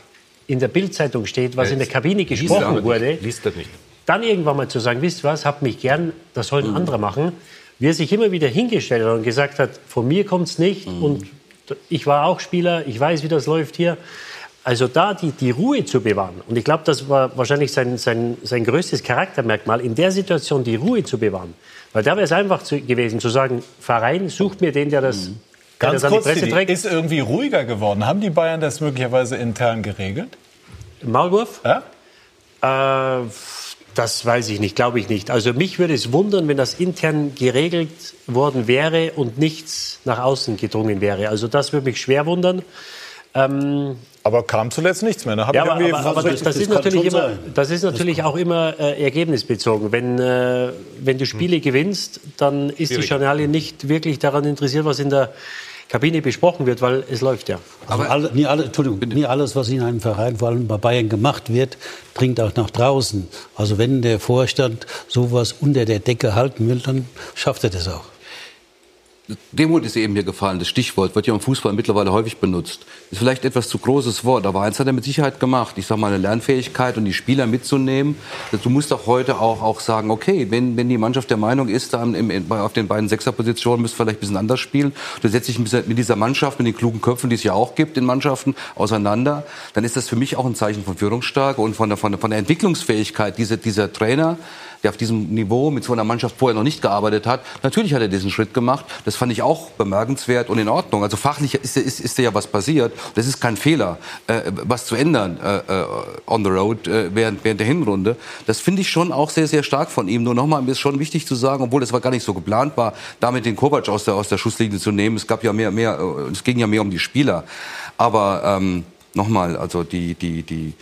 in der Bildzeitung steht, was in der Kabine Liest gesprochen aber wurde. Liest er nicht. dann irgendwann mal zu sagen, wisst ihr was, habt mich gern, das sollen andere machen, wie er sich immer wieder hingestellt hat und gesagt hat, von mir kommt's nicht und ich war auch Spieler, ich weiß, wie das läuft hier. Also da die, die Ruhe zu bewahren, und ich glaube, das war wahrscheinlich sein, sein, sein größtes Charaktermerkmal, in der Situation die Ruhe zu bewahren. Weil da wäre es einfach zu, gewesen zu sagen, Verein, sucht mir den, der das der Ganz das an die Presse trägt. ist irgendwie ruhiger geworden. Haben die Bayern das möglicherweise intern geregelt? Maulwurf? Ja? Äh, das weiß ich nicht, glaube ich nicht. Also mich würde es wundern, wenn das intern geregelt worden wäre und nichts nach außen gedrungen wäre. Also das würde mich schwer wundern. Ähm, aber kam zuletzt nichts mehr. Ne? Ja, aber, aber, aber das, das ist natürlich immer, das ist natürlich auch immer äh, ergebnisbezogen. Wenn, äh, wenn du Spiele gewinnst, dann ist die Schwierig. Journalie nicht wirklich daran interessiert, was in der Kabine besprochen wird, weil es läuft ja. Also alle, nie, alle, Entschuldigung, nie alles, was in einem Verein, vor allem bei Bayern gemacht wird, dringt auch nach draußen. Also wenn der Vorstand sowas unter der Decke halten will, dann schafft er das auch. Demut ist eben hier gefallen. Das Stichwort wird ja im Fußball mittlerweile häufig benutzt. Ist vielleicht etwas zu großes Wort, aber eins hat er mit Sicherheit gemacht. Ich sage mal, eine Lernfähigkeit und die Spieler mitzunehmen. Du musst doch heute auch, auch sagen, okay, wenn, wenn die Mannschaft der Meinung ist, da im, auf den beiden Sechserpositionen müsst ihr vielleicht ein bisschen anders spielen, du setzt dich mit dieser Mannschaft, mit den klugen Köpfen, die es ja auch gibt in Mannschaften, auseinander, dann ist das für mich auch ein Zeichen von Führungsstärke und von der, von der, von der Entwicklungsfähigkeit dieser, dieser Trainer, der auf diesem Niveau mit so einer Mannschaft vorher noch nicht gearbeitet hat. Natürlich hat er diesen Schritt gemacht. Das fand ich auch bemerkenswert und in Ordnung. Also fachlich ist, ist, ist ja was passiert. Das ist kein Fehler, äh, was zu ändern äh, äh, on the road äh, während, während der Hinrunde. Das finde ich schon auch sehr, sehr stark von ihm. Nur nochmal, mir ist schon wichtig zu sagen, obwohl das war gar nicht so geplant war, damit den Kovac aus der, aus der Schusslinie zu nehmen. Es gab ja mehr, mehr, äh, es ging ja mehr um die Spieler. Aber ähm, nochmal, also die, die, die,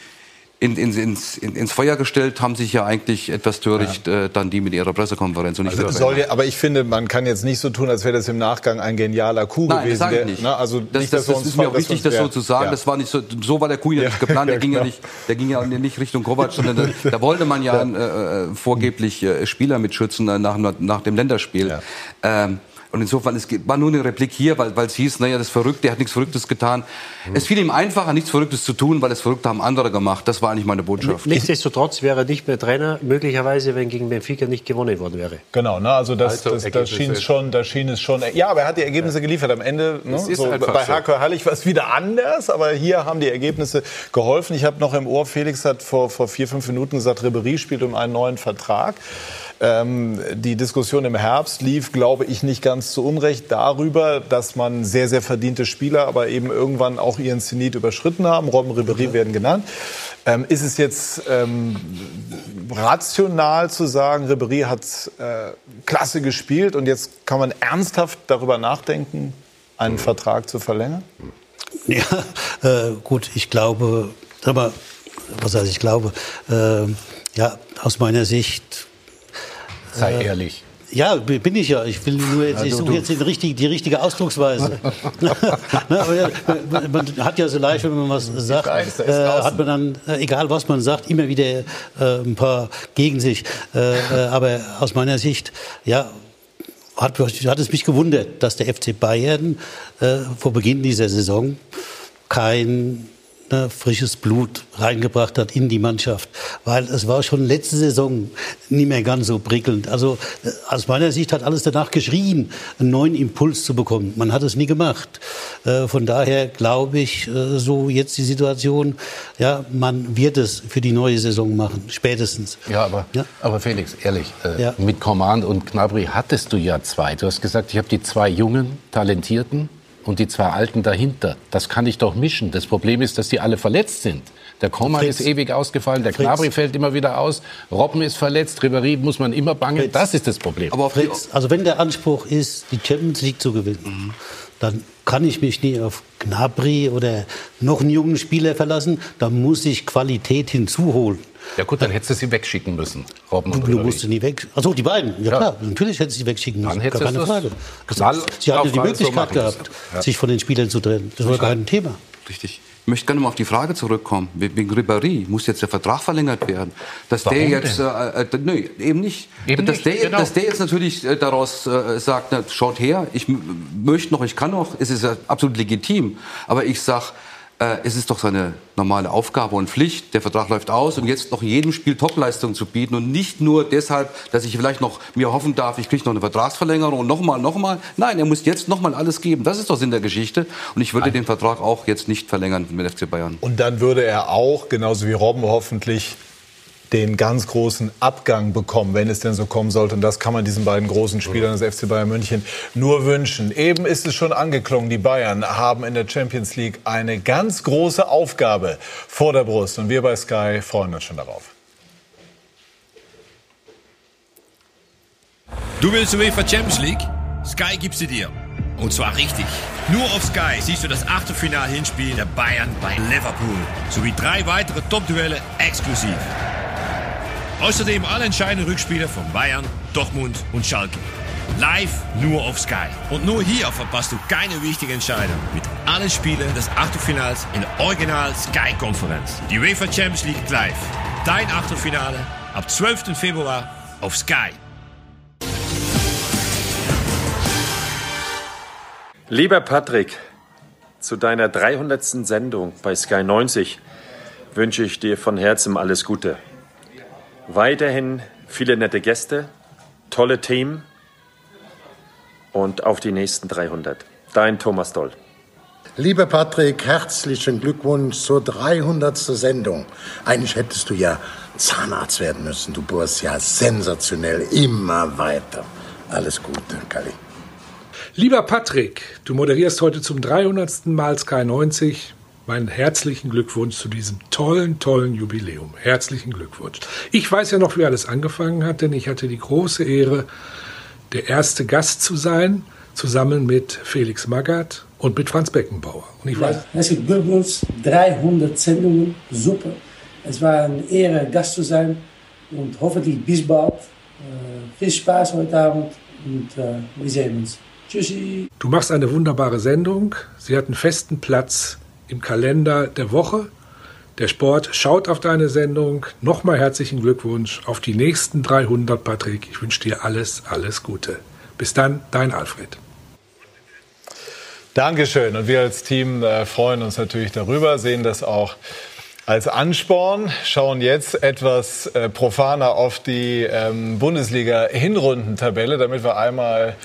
in, in, ins, in, ins Feuer gestellt haben sich ja eigentlich etwas töricht ja. äh, dann die mit ihrer Pressekonferenz. Und also soll ja, aber ich finde, man kann jetzt nicht so tun, als wäre das im Nachgang ein genialer Coup Nein, gewesen. Das, der, nicht. Ne? Also das, nicht, das, das ist mir auch wichtig, das so zu sagen. Ja. Das war nicht so, so war der Coup ja nicht geplant. Der ging ja, genau. nicht, der ging ja nicht Richtung Kovac, sondern da, da wollte man ja, äh, vorgeblich äh, Spieler mitschützen äh, nach, nach dem Länderspiel. Ähm, und insofern, es war nur eine Replik hier, weil, weil es hieß, naja, das Verrückte, er hat nichts Verrücktes getan. Mhm. Es fiel ihm einfacher, nichts Verrücktes zu tun, weil das Verrückte haben andere gemacht. Das war eigentlich meine Botschaft. Nichtsdestotrotz wäre er nicht mehr Trainer, möglicherweise, wenn gegen Benfica nicht gewonnen worden wäre. Genau, ne? also das, also, das, das, schien es schon, das schien es schon. Ja, aber er hat die Ergebnisse ja. geliefert. Am Ende, ne? so, bei Harker Hallig war es wieder anders, aber hier haben die Ergebnisse geholfen. Ich habe noch im Ohr, Felix hat vor, vor vier, fünf Minuten gesagt, Ribery spielt um einen neuen Vertrag. Ähm, die Diskussion im Herbst lief, glaube ich, nicht ganz zu Unrecht darüber, dass man sehr, sehr verdiente Spieler, aber eben irgendwann auch ihren Zenit überschritten haben. Robben Ribéry mhm. werden genannt. Ähm, ist es jetzt ähm, rational zu sagen, Ribéry hat äh, klasse gespielt und jetzt kann man ernsthaft darüber nachdenken, einen mhm. Vertrag zu verlängern? Ja, äh, gut, ich glaube, aber was heißt ich glaube, äh, ja, aus meiner Sicht Sei äh, ehrlich. Ja, bin ich ja. Ich will nur jetzt, ich suche jetzt die richtige, die richtige Ausdrucksweise. ne, man hat ja so leicht, wenn man was sagt, äh, hat man dann, äh, egal was man sagt, immer wieder äh, ein paar gegen sich. Äh, äh, aber aus meiner Sicht, ja, hat, hat, es mich gewundert, dass der FC Bayern vor Beginn dieser Saison kein ne, frisches Blut reingebracht hat in die Mannschaft. Weil es war schon letzte Saison nicht mehr ganz so prickelnd. Also äh, aus meiner Sicht hat alles danach geschrien, einen neuen Impuls zu bekommen. Man hat es nie gemacht. Äh, von daher glaube ich, äh, so jetzt die Situation, ja, man wird es für die neue Saison machen, spätestens. Ja, aber, ja? aber Felix, ehrlich, äh, ja. mit Command und Knabri hattest du ja zwei. Du hast gesagt, ich habe die zwei jungen, talentierten und die zwei Alten dahinter. Das kann ich doch mischen. Das Problem ist, dass die alle verletzt sind. Der Koman ist ewig ausgefallen, der Knabri fällt immer wieder aus, Robben ist verletzt, Ribéry muss man immer bangen. Fritz. Das ist das Problem. Aber Fritz, also wenn der Anspruch ist, die Champions League zu gewinnen, mhm. dann kann ich mich nie auf Gnabry oder noch einen jungen Spieler verlassen. Da muss ich Qualität hinzuholen. Ja gut, dann hättest du sie wegschicken müssen, Robben und Du musst sie nie weg. Also die beiden, ja, ja. klar, natürlich hättest du sie wegschicken müssen. Dann hättest gar keine Frage. Also, sie hatten die Möglichkeit so gehabt, ja. sich von den Spielern zu trennen. Das war kein Thema. Richtig. Ich möchte gerne mal auf die Frage zurückkommen. Wegen Ribéry muss jetzt der Vertrag verlängert werden. Dass Warum der jetzt, äh, äh, nö, eben nicht. Eben dass, nicht, der, genau. dass der jetzt natürlich äh, daraus äh, sagt, na, schaut her, ich möchte noch, ich kann noch, es ist ja absolut legitim. Aber ich sag, äh, es ist doch seine normale Aufgabe und Pflicht. Der Vertrag läuft aus und jetzt noch in jedem Spiel Topleistung zu bieten und nicht nur deshalb, dass ich vielleicht noch mir hoffen darf, ich kriege noch eine Vertragsverlängerung und nochmal, nochmal. Nein, er muss jetzt nochmal alles geben. Das ist doch Sinn der Geschichte. Und ich würde Nein. den Vertrag auch jetzt nicht verlängern mit FC Bayern. Und dann würde er auch, genauso wie Robben hoffentlich, den ganz großen Abgang bekommen, wenn es denn so kommen sollte. Und das kann man diesen beiden großen Spielern des FC Bayern München nur wünschen. Eben ist es schon angeklungen, die Bayern haben in der Champions League eine ganz große Aufgabe vor der Brust. Und wir bei Sky freuen uns schon darauf. Du willst UEFA Champions League? Sky gibt sie dir. Und zwar richtig. Nur auf Sky siehst du das Achtelfinal-Hinspiel der Bayern bei Liverpool. Sowie drei weitere Top-Duelle exklusiv. Außerdem alle entscheidenden Rückspiele von Bayern, Dortmund und Schalke. Live nur auf Sky. Und nur hier verpasst du keine wichtigen Entscheidungen. Mit allen Spielen des Achtelfinals in der Original Sky Konferenz. Die UEFA Champions League live. Dein Achtelfinale ab 12. Februar auf Sky. Lieber Patrick, zu deiner 300. Sendung bei Sky 90 wünsche ich dir von Herzen alles Gute. Weiterhin viele nette Gäste, tolle Themen und auf die nächsten 300. Dein Thomas Doll. Lieber Patrick, herzlichen Glückwunsch zur 300. Sendung. Eigentlich hättest du ja Zahnarzt werden müssen. Du bohrst ja sensationell immer weiter. Alles Gute, Kali. Lieber Patrick, du moderierst heute zum 300. Mal Sky 90. Meinen herzlichen Glückwunsch zu diesem tollen, tollen Jubiläum. Herzlichen Glückwunsch. Ich weiß ja noch, wie alles angefangen hat, denn ich hatte die große Ehre, der erste Gast zu sein, zusammen mit Felix Magath und mit Franz Beckenbauer. Und ich weiß, ja, herzlichen Glückwunsch, 300 Sendungen, super. Es war eine Ehre, Gast zu sein und hoffentlich bis bald. Äh, viel Spaß heute Abend und äh, wir sehen uns. Tschüssi. Du machst eine wunderbare Sendung. Sie hat einen festen Platz im Kalender der Woche. Der Sport schaut auf deine Sendung. Nochmal herzlichen Glückwunsch auf die nächsten 300, Patrick. Ich wünsche dir alles, alles Gute. Bis dann, dein Alfred. Dankeschön. Und wir als Team äh, freuen uns natürlich darüber, sehen das auch als Ansporn, schauen jetzt etwas äh, profaner auf die ähm, Bundesliga-Hinrundentabelle, damit wir einmal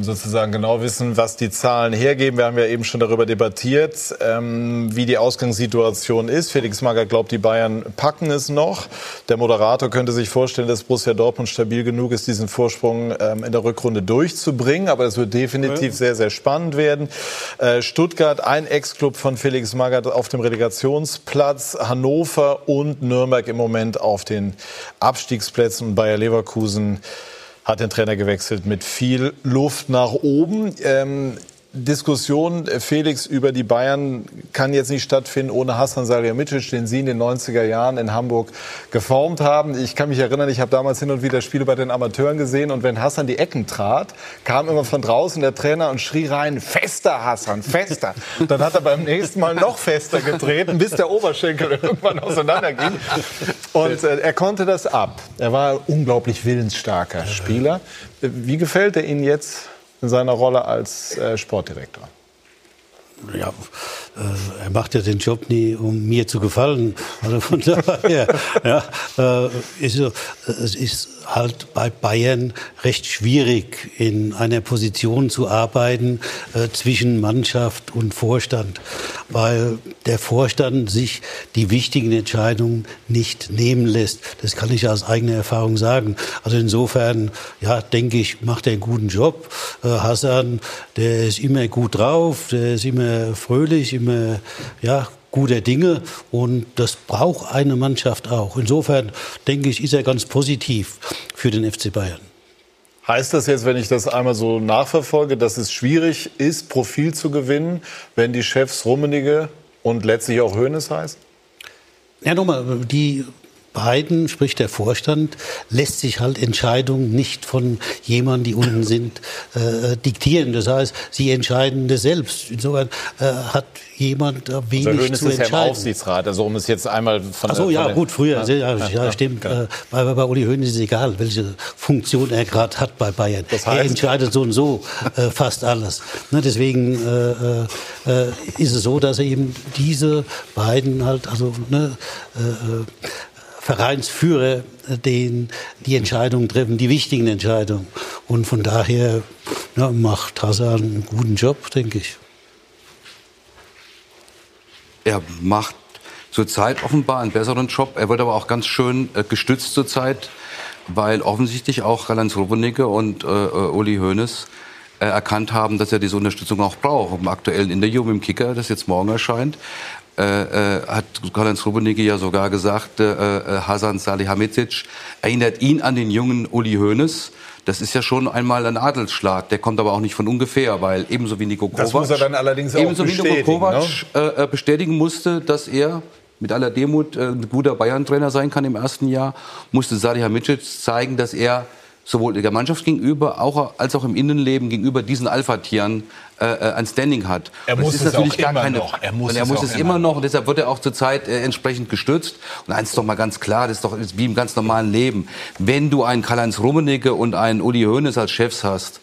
sozusagen genau wissen, was die Zahlen hergeben. Wir haben ja eben schon darüber debattiert, ähm, wie die Ausgangssituation ist. Felix Magath glaubt, die Bayern packen es noch. Der Moderator könnte sich vorstellen, dass Borussia Dortmund stabil genug ist, diesen Vorsprung ähm, in der Rückrunde durchzubringen. Aber es wird definitiv sehr, sehr spannend werden. Äh, Stuttgart, ein Ex-Club von Felix Magath auf dem Relegationsplatz. Hannover und Nürnberg im Moment auf den Abstiegsplätzen. Bayer Leverkusen hat den Trainer gewechselt mit viel Luft nach oben. Ähm, Diskussion, äh, Felix, über die Bayern kann jetzt nicht stattfinden ohne Hassan Salihamidzic, den Sie in den 90er Jahren in Hamburg geformt haben. Ich kann mich erinnern, ich habe damals hin und wieder Spiele bei den Amateuren gesehen und wenn Hassan die Ecken trat, kam immer von draußen der Trainer und schrie rein, fester Hassan, fester. Dann hat er beim nächsten Mal noch fester getreten, bis der Oberschenkel irgendwann auseinanderging. Und äh, er konnte das ab. Er war ein unglaublich willensstarker Spieler. Wie gefällt er Ihnen jetzt in seiner Rolle als äh, Sportdirektor? Ja, er macht ja den Job nie, um mir zu gefallen. Also von daher, ja, äh, ist, es ist halt bei Bayern recht schwierig, in einer Position zu arbeiten äh, zwischen Mannschaft und Vorstand, weil der Vorstand sich die wichtigen Entscheidungen nicht nehmen lässt. Das kann ich aus eigener Erfahrung sagen. Also insofern, ja, denke ich, macht er einen guten Job. Äh, Hassan, der ist immer gut drauf, der ist immer fröhlich, immer, ja, guter Dinge und das braucht eine Mannschaft auch. Insofern denke ich, ist er ganz positiv für den FC Bayern. Heißt das jetzt, wenn ich das einmal so nachverfolge, dass es schwierig ist, Profil zu gewinnen, wenn die Chefs Rummenige und letztlich auch Hoeneß heißen? Ja, nochmal, die beiden, sprich der Vorstand, lässt sich halt Entscheidungen nicht von jemandem, die unten sind, äh, diktieren. Das heißt, sie entscheiden das selbst. Insofern äh, hat jemand da wenig also Hönes zu ist entscheiden. ja im Aufsichtsrat, also um es jetzt einmal von Ach so, ja, gut, früher, ja, ja, ja, ja, ja, stimmt. genau. Äh, Bei, bei Uli Hoeneß ist es egal, welche Funktion er gerade hat bei Bayern. Das er heißt- entscheidet so und so äh, fast alles. Ne, deswegen äh, äh, ist es so, dass er eben diese beiden halt, also ne, Vereinsführer, den die Entscheidungen treffen, die wichtigen Entscheidungen. Und von daher ja, macht Hassan einen guten Job, denke ich. Er macht zurzeit offenbar einen besseren Job. Er wird aber auch ganz schön äh, gestützt zurzeit, weil offensichtlich auch Karl-Heinz Rummenigge und äh, äh, Uli Hoeneß äh, erkannt haben, dass er diese Unterstützung auch braucht. Im aktuellen Interview mit dem Kicker, das jetzt morgen erscheint, äh, äh, hat Karl-Heinz Rummenigge ja sogar gesagt, äh, äh, Hasan Salihamidzic erinnert ihn an den jungen Uli Hoeneß. Das ist ja schon einmal ein Adelsschlag. Der kommt aber auch nicht von ungefähr, weil ebenso wie Nico Kovac, Das muss er dann allerdings auch ebenso wie Nico bestätigen, Kovac ne? äh, bestätigen musste, dass er mit aller Demut äh, ein guter Bayern-Trainer sein kann im ersten Jahr, musste Salihamidzic zeigen, dass er sowohl der Mannschaft gegenüber auch, als auch im Innenleben gegenüber diesen Alpha-Tieren äh, äh, ein Standing hat. Er muss es es auch immer noch. Er muss und er es muss auch es immer immer noch und deshalb wird er auch zurzeit äh, entsprechend gestützt. Und eins ist doch mal ganz klar, das ist doch wie im ganz normalen Leben. Wenn du einen Karl-Heinz Rummenigge und einen Uli Hoeneß als Chefs hast,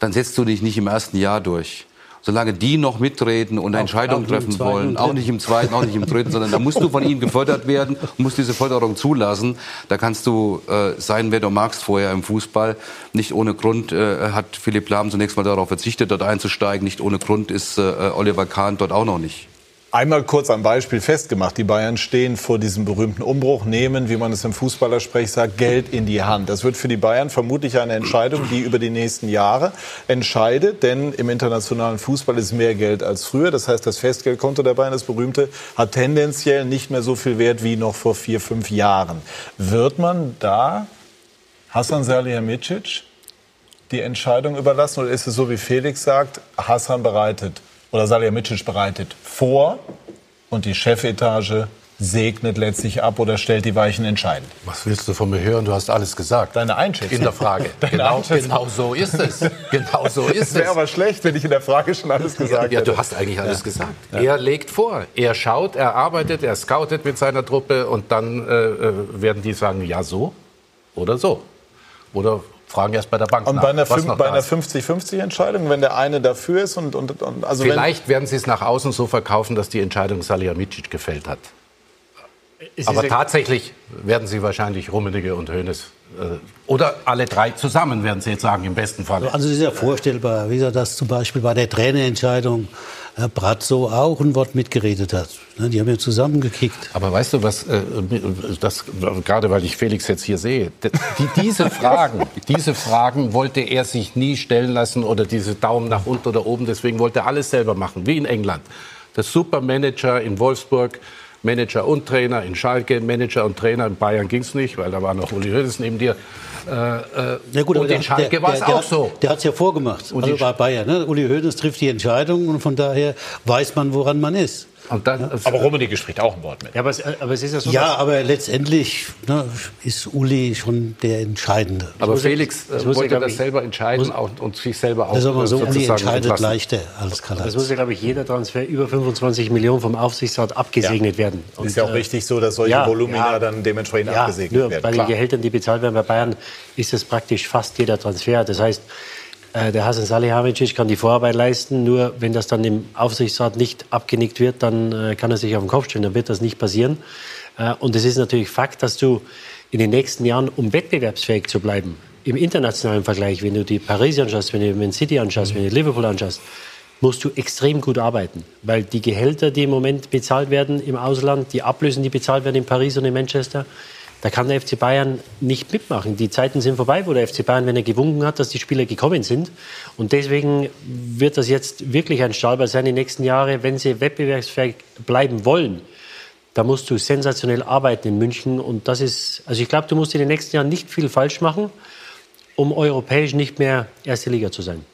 dann setzt du dich nicht im ersten Jahr durch. Solange die noch mitreden und Entscheidungen auch im treffen wollen, auch nicht im zweiten, auch nicht im dritten, sondern da musst du von ihnen gefördert werden, musst diese Förderung zulassen. Da kannst du äh, sein, wer du magst vorher im Fußball. Nicht ohne Grund äh, hat Philipp Lahm zunächst mal darauf verzichtet, dort einzusteigen. Nicht ohne Grund ist äh, Oliver Kahn dort auch noch nicht. Einmal kurz am Beispiel festgemacht. Die Bayern stehen vor diesem berühmten Umbruch, nehmen, wie man es im Fußballersprech sagt, Geld in die Hand. Das wird für die Bayern vermutlich eine Entscheidung, die über die nächsten Jahre entscheidet. Denn im internationalen Fußball ist mehr Geld als früher. Das heißt, das Festgeldkonto der Bayern, das berühmte, hat tendenziell nicht mehr so viel Wert wie noch vor vier, fünf Jahren. Wird man da Hasan Salihamidzic die Entscheidung überlassen? Oder ist es so, wie Felix sagt, Hassan bereitet oder Salihamidzic bereitet vor und die Chefetage segnet letztlich ab oder stellt die Weichen entscheidend? Was willst du von mir hören? Du hast alles gesagt. Deine Einschätzung. In der Frage. Genau, Einschätzung. genau so ist es. Genau so ist Es wäre aber schlecht, wenn ich in der Frage schon alles gesagt ja, hätte. du hast eigentlich alles Ja. gesagt. Ja. Er legt vor, er schaut, er arbeitet, er scoutet mit seiner Truppe und dann äh, äh, werden die sagen, ja so oder so. Oder fragen erst bei der Bank Und nach, bei einer, einer ist. 50-50-Entscheidung, wenn der eine dafür ist und, und, und also Vielleicht werden sie es nach außen so verkaufen, dass die Entscheidung Salihamidzic gefällt hat. Es Aber tatsächlich werden sie wahrscheinlich Rummenigge und Hoeneß äh, oder alle drei zusammen werden sie jetzt sagen im besten Fall. Also es ist ja vorstellbar, wie gesagt, dass zum Beispiel bei der Trainerentscheidung Herr Brazzo auch ein Wort mitgeredet hat. Ne, Die haben ja zusammengekickt. Aber weißt du was, äh, das, gerade weil ich Felix jetzt hier sehe, die, diese Fragen, diese Fragen wollte er sich nie stellen lassen oder diese Daumen nach unten oder oben, deswegen wollte er alles selber machen, wie in England. Der Supermanager in Wolfsburg, Manager und Trainer in Schalke, Manager und Trainer in Bayern ging es nicht, weil da war noch Uli Hoeneß neben dir. Äh, äh, Ja gut, aber und in der- Schalke war es auch so. Der hat es ja vorgemacht, Und also bei Bayern. Ne? Uli Hoeneß trifft die Entscheidung und von daher weiß man, woran man ist. Und dann, Aber Rummenigge spricht auch ein Wort mit. Ja, aber es, aber es ist ja so. Ja, aber letztendlich ne, ist Uli schon der Entscheidende. Aber muss ja- Felix das äh, muss ja, wollte glaub das ich- selber entscheiden und, und sich selber auch Das ist aber äh, so, Uli entscheidet entlassen. leichter als Das Karl-Heinz. muss ja, glaube ich, jeder Transfer über 25 Millionen vom Aufsichtsrat abgesegnet werden. Und, ist ja auch äh, richtig so, dass solche ja, Volumina ja. dann dementsprechend ja, abgesegnet nur werden. bei Klar. den Gehältern, die bezahlt werden bei Bayern, ist es praktisch fast jeder Transfer. Das heißt, äh, der Hasan Salihamidzic kann die Vorarbeit leisten, nur wenn das dann im Aufsichtsrat nicht abgenickt wird, dann äh, kann er sich auf den Kopf stellen, dann wird das nicht passieren. Äh, Und es ist natürlich Fakt, dass du in den nächsten Jahren, um wettbewerbsfähig zu bleiben, im internationalen Vergleich, wenn du die Paris anschaust, wenn du Man City anschaust, wenn du Liverpool anschaust, musst du extrem gut arbeiten, weil die Gehälter, die im Moment bezahlt werden im Ausland, die Ablösen, die bezahlt werden in Paris und in Manchester, da kann der FC Bayern nicht mitmachen. Die Zeiten sind vorbei, wo der FC Bayern, wenn er gewunken hat, dass die Spieler gekommen sind. Und deswegen wird das jetzt wirklich ein Stahlball sein die nächsten Jahre, wenn sie wettbewerbsfähig bleiben wollen. Da musst du sensationell arbeiten in München. Und das ist, also ich glaube, du musst in den nächsten Jahren nicht viel falsch machen, um europäisch nicht mehr erste Liga zu sein.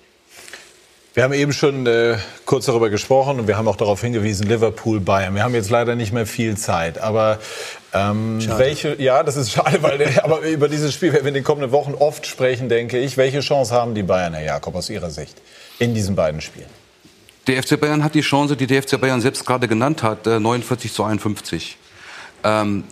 Wir haben eben schon äh, kurz darüber gesprochen und wir haben auch darauf hingewiesen, Liverpool, Bayern. Wir haben jetzt leider nicht mehr viel Zeit, aber ähm, welche, ja, das ist schade, weil aber über dieses Spiel werden wir in den kommenden Wochen oft sprechen, denke ich. Welche Chance haben die Bayern, Herr Jakob, aus Ihrer Sicht in diesen beiden Spielen? Der FC Bayern hat die Chance, die der FC Bayern selbst gerade genannt hat, äh, 49 zu 51. Ähm,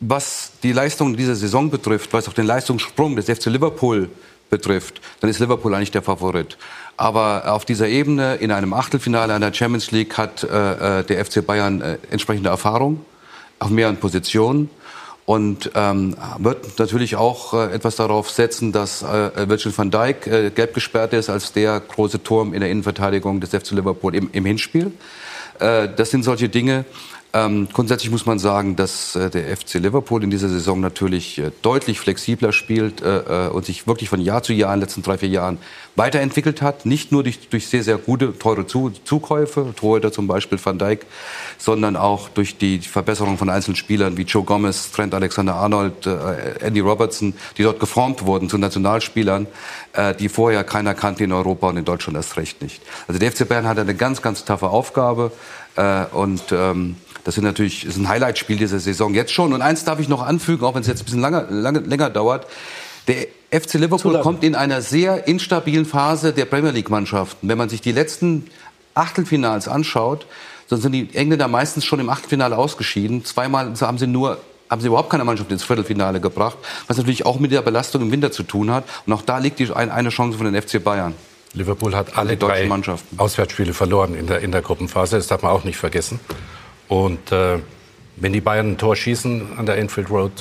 was die Leistung dieser Saison betrifft, was auch den Leistungssprung des FC Liverpool betrifft, dann ist Liverpool eigentlich der Favorit. Aber auf dieser Ebene, in einem Achtelfinale einer Champions League, hat äh, äh, der FC Bayern äh, entsprechende Erfahrung auf mehreren Positionen und ähm, wird natürlich auch äh, etwas darauf setzen, dass äh, Virgil van Dijk äh, gelb gesperrt ist als der große Turm in der Innenverteidigung des FC Liverpool im, im Hinspiel. Äh, das sind solche Dinge. Ähm, grundsätzlich muss man sagen, dass äh, der FC Liverpool in dieser Saison natürlich äh, deutlich flexibler spielt äh, äh, und sich wirklich von Jahr zu Jahr in den letzten drei, vier Jahren weiterentwickelt hat. Nicht nur durch, durch sehr, sehr gute, teure zu Zukäufe, Torhüter zum Beispiel Van Dijk, sondern auch durch die Verbesserung von einzelnen Spielern wie Joe Gomez, Trent Alexander-Arnold, äh, Andy Robertson, die dort geformt wurden zu Nationalspielern, äh, die vorher keiner kannte in Europa und in Deutschland erst recht nicht. Also der FC Bayern hat eine ganz, ganz taffe Aufgabe äh, und ähm, das sind natürlich ist ein Highlightspiel dieser Saison jetzt schon. Und eins darf ich noch anfügen, auch wenn es jetzt ein bisschen lange, lange, länger dauert. Der FC Liverpool kommt in einer sehr instabilen Phase der Premier League-Mannschaften. Wenn man sich die letzten Achtelfinals anschaut, dann sind die Engländer meistens schon im Achtelfinale ausgeschieden. Zweimal haben sie nur haben sie überhaupt keine Mannschaft ins Viertelfinale gebracht, was natürlich auch mit der Belastung im Winter zu tun hat. Und auch da liegt die, ein, eine Chance von den FC Bayern. Liverpool hat alle drei Auswärtsspiele verloren in der, in der Gruppenphase. Das darf man auch nicht vergessen. Und äh, wenn die Bayern ein Tor schießen an der Enfield Road,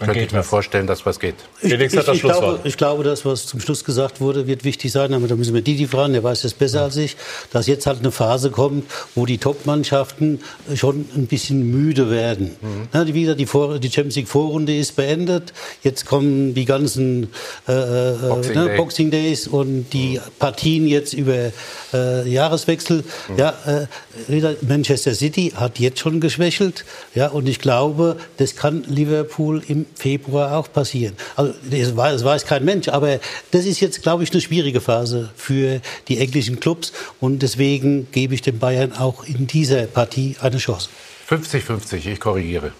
Dann könnte ich mir was. vorstellen, dass was geht. Ich, ich, ich, glaube, ich glaube, das, was zum Schluss gesagt wurde, wird wichtig sein. Aber da müssen wir Didi fragen, der weiß das besser als ich, dass jetzt halt eine Phase kommt, wo die Top-Mannschaften schon ein bisschen müde werden. Na, die, wieder die, Vor die Champions League Vorrunde ist beendet. Jetzt kommen die ganzen äh, äh, Boxing ne, Day. Boxing Days und die Partien jetzt über äh, Jahreswechsel. Ja, äh, Manchester City hat jetzt schon geschwächelt. Ja, und ich glaube, das kann Liverpool im Februar auch passieren. Also, das weiß, das weiß kein Mensch, aber das ist jetzt, glaube ich, eine schwierige Phase für die englischen Clubs. Und deswegen gebe ich den Bayern auch in dieser Partie eine Chance. 50-50, ich korrigiere.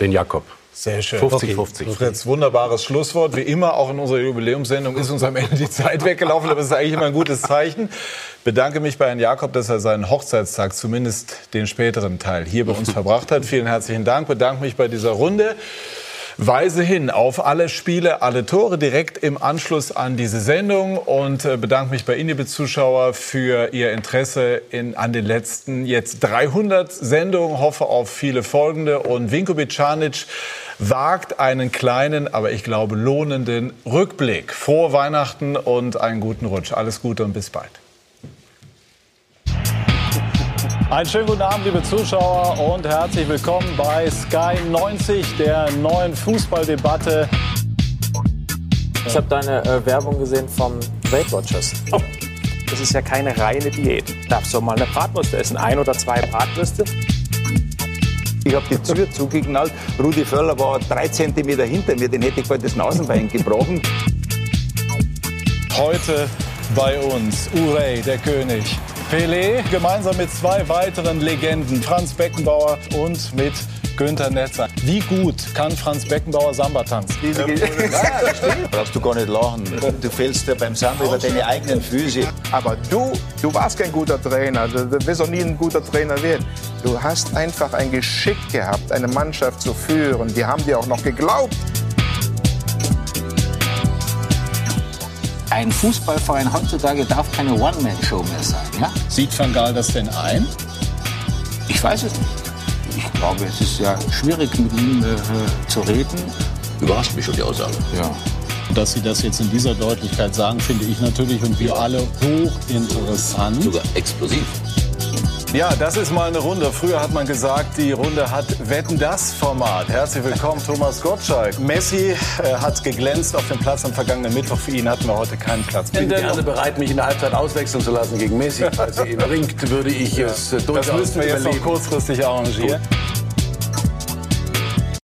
Den Jakob. Sehr schön. 50-50. Fritz, wunderbares Schlusswort. Wie immer, auch in unserer Jubiläumssendung ist uns am Ende die Zeit weggelaufen, aber das ist eigentlich immer ein gutes Zeichen. Bedanke mich bei Herrn Jakob, dass er seinen Hochzeitstag, zumindest den späteren Teil, hier bei uns verbracht hat. Vielen herzlichen Dank. Bedanke mich bei dieser Runde. Weise hin auf alle Spiele, alle Tore direkt im Anschluss an diese Sendung und äh, bedanke mich bei Ihnen, liebe Zuschauer, für Ihr Interesse in, an den letzten jetzt 300 Sendungen. Hoffe auf viele folgende und Vinko Bicanic wagt einen kleinen, aber ich glaube lohnenden Rückblick. Frohe Weihnachten und einen guten Rutsch. Alles Gute und bis bald. Einen schönen guten Abend, liebe Zuschauer, und herzlich willkommen bei Sky 90, der neuen Fußballdebatte. Ich habe deine äh, Werbung gesehen vom Weight Watchers. Oh, das ist ja keine reine Diät. Darfst du mal eine Bratwurst essen? Ein oder zwei Bratwürste? Ich habe die Tür zugeknallt. Rudi Völler war drei Zentimeter hinter mir. Den hätte ich bald das Nasenbein gebrochen. Heute bei uns Urey, der König. Pelé gemeinsam mit zwei weiteren Legenden, Franz Beckenbauer und mit Günther Netzer. Wie gut kann Franz Beckenbauer Samba tanzen? Ja, das stimmt. Brauchst du gar nicht lachen. Du fällst ja beim Samba über deine eigenen Füße. Aber du, du warst kein guter Trainer. Du, du wirst auch nie ein guter Trainer werden. Du hast einfach ein Geschick gehabt, eine Mannschaft zu führen. Die haben dir auch noch geglaubt. Ein Fußballverein heutzutage darf keine One-Man-Show mehr sein. Ja? Sieht Van Gaal das denn ein? Ich weiß es nicht. Ich glaube, es ist ja schwierig, mit ihm äh, zu reden. Überrascht mich schon die Aussage. Ja. Dass Sie das jetzt in dieser Deutlichkeit sagen, finde ich natürlich und wir alle hochinteressant. Sogar explosiv. Ja, das ist mal eine Runde. Früher hat man gesagt, die Runde hat Wetten das Format. Herzlich willkommen, Thomas Gottschalk. Messi äh, hat geglänzt auf dem Platz am vergangenen Mittwoch. Für ihn hatten wir heute keinen Platz. Ich bin gerne bereit, mich in der Halbzeit auswechseln zu lassen gegen Messi. Falls er ihn bringt, würde ich es äh, durchaus Das müssen wir jetzt noch kurzfristig arrangieren.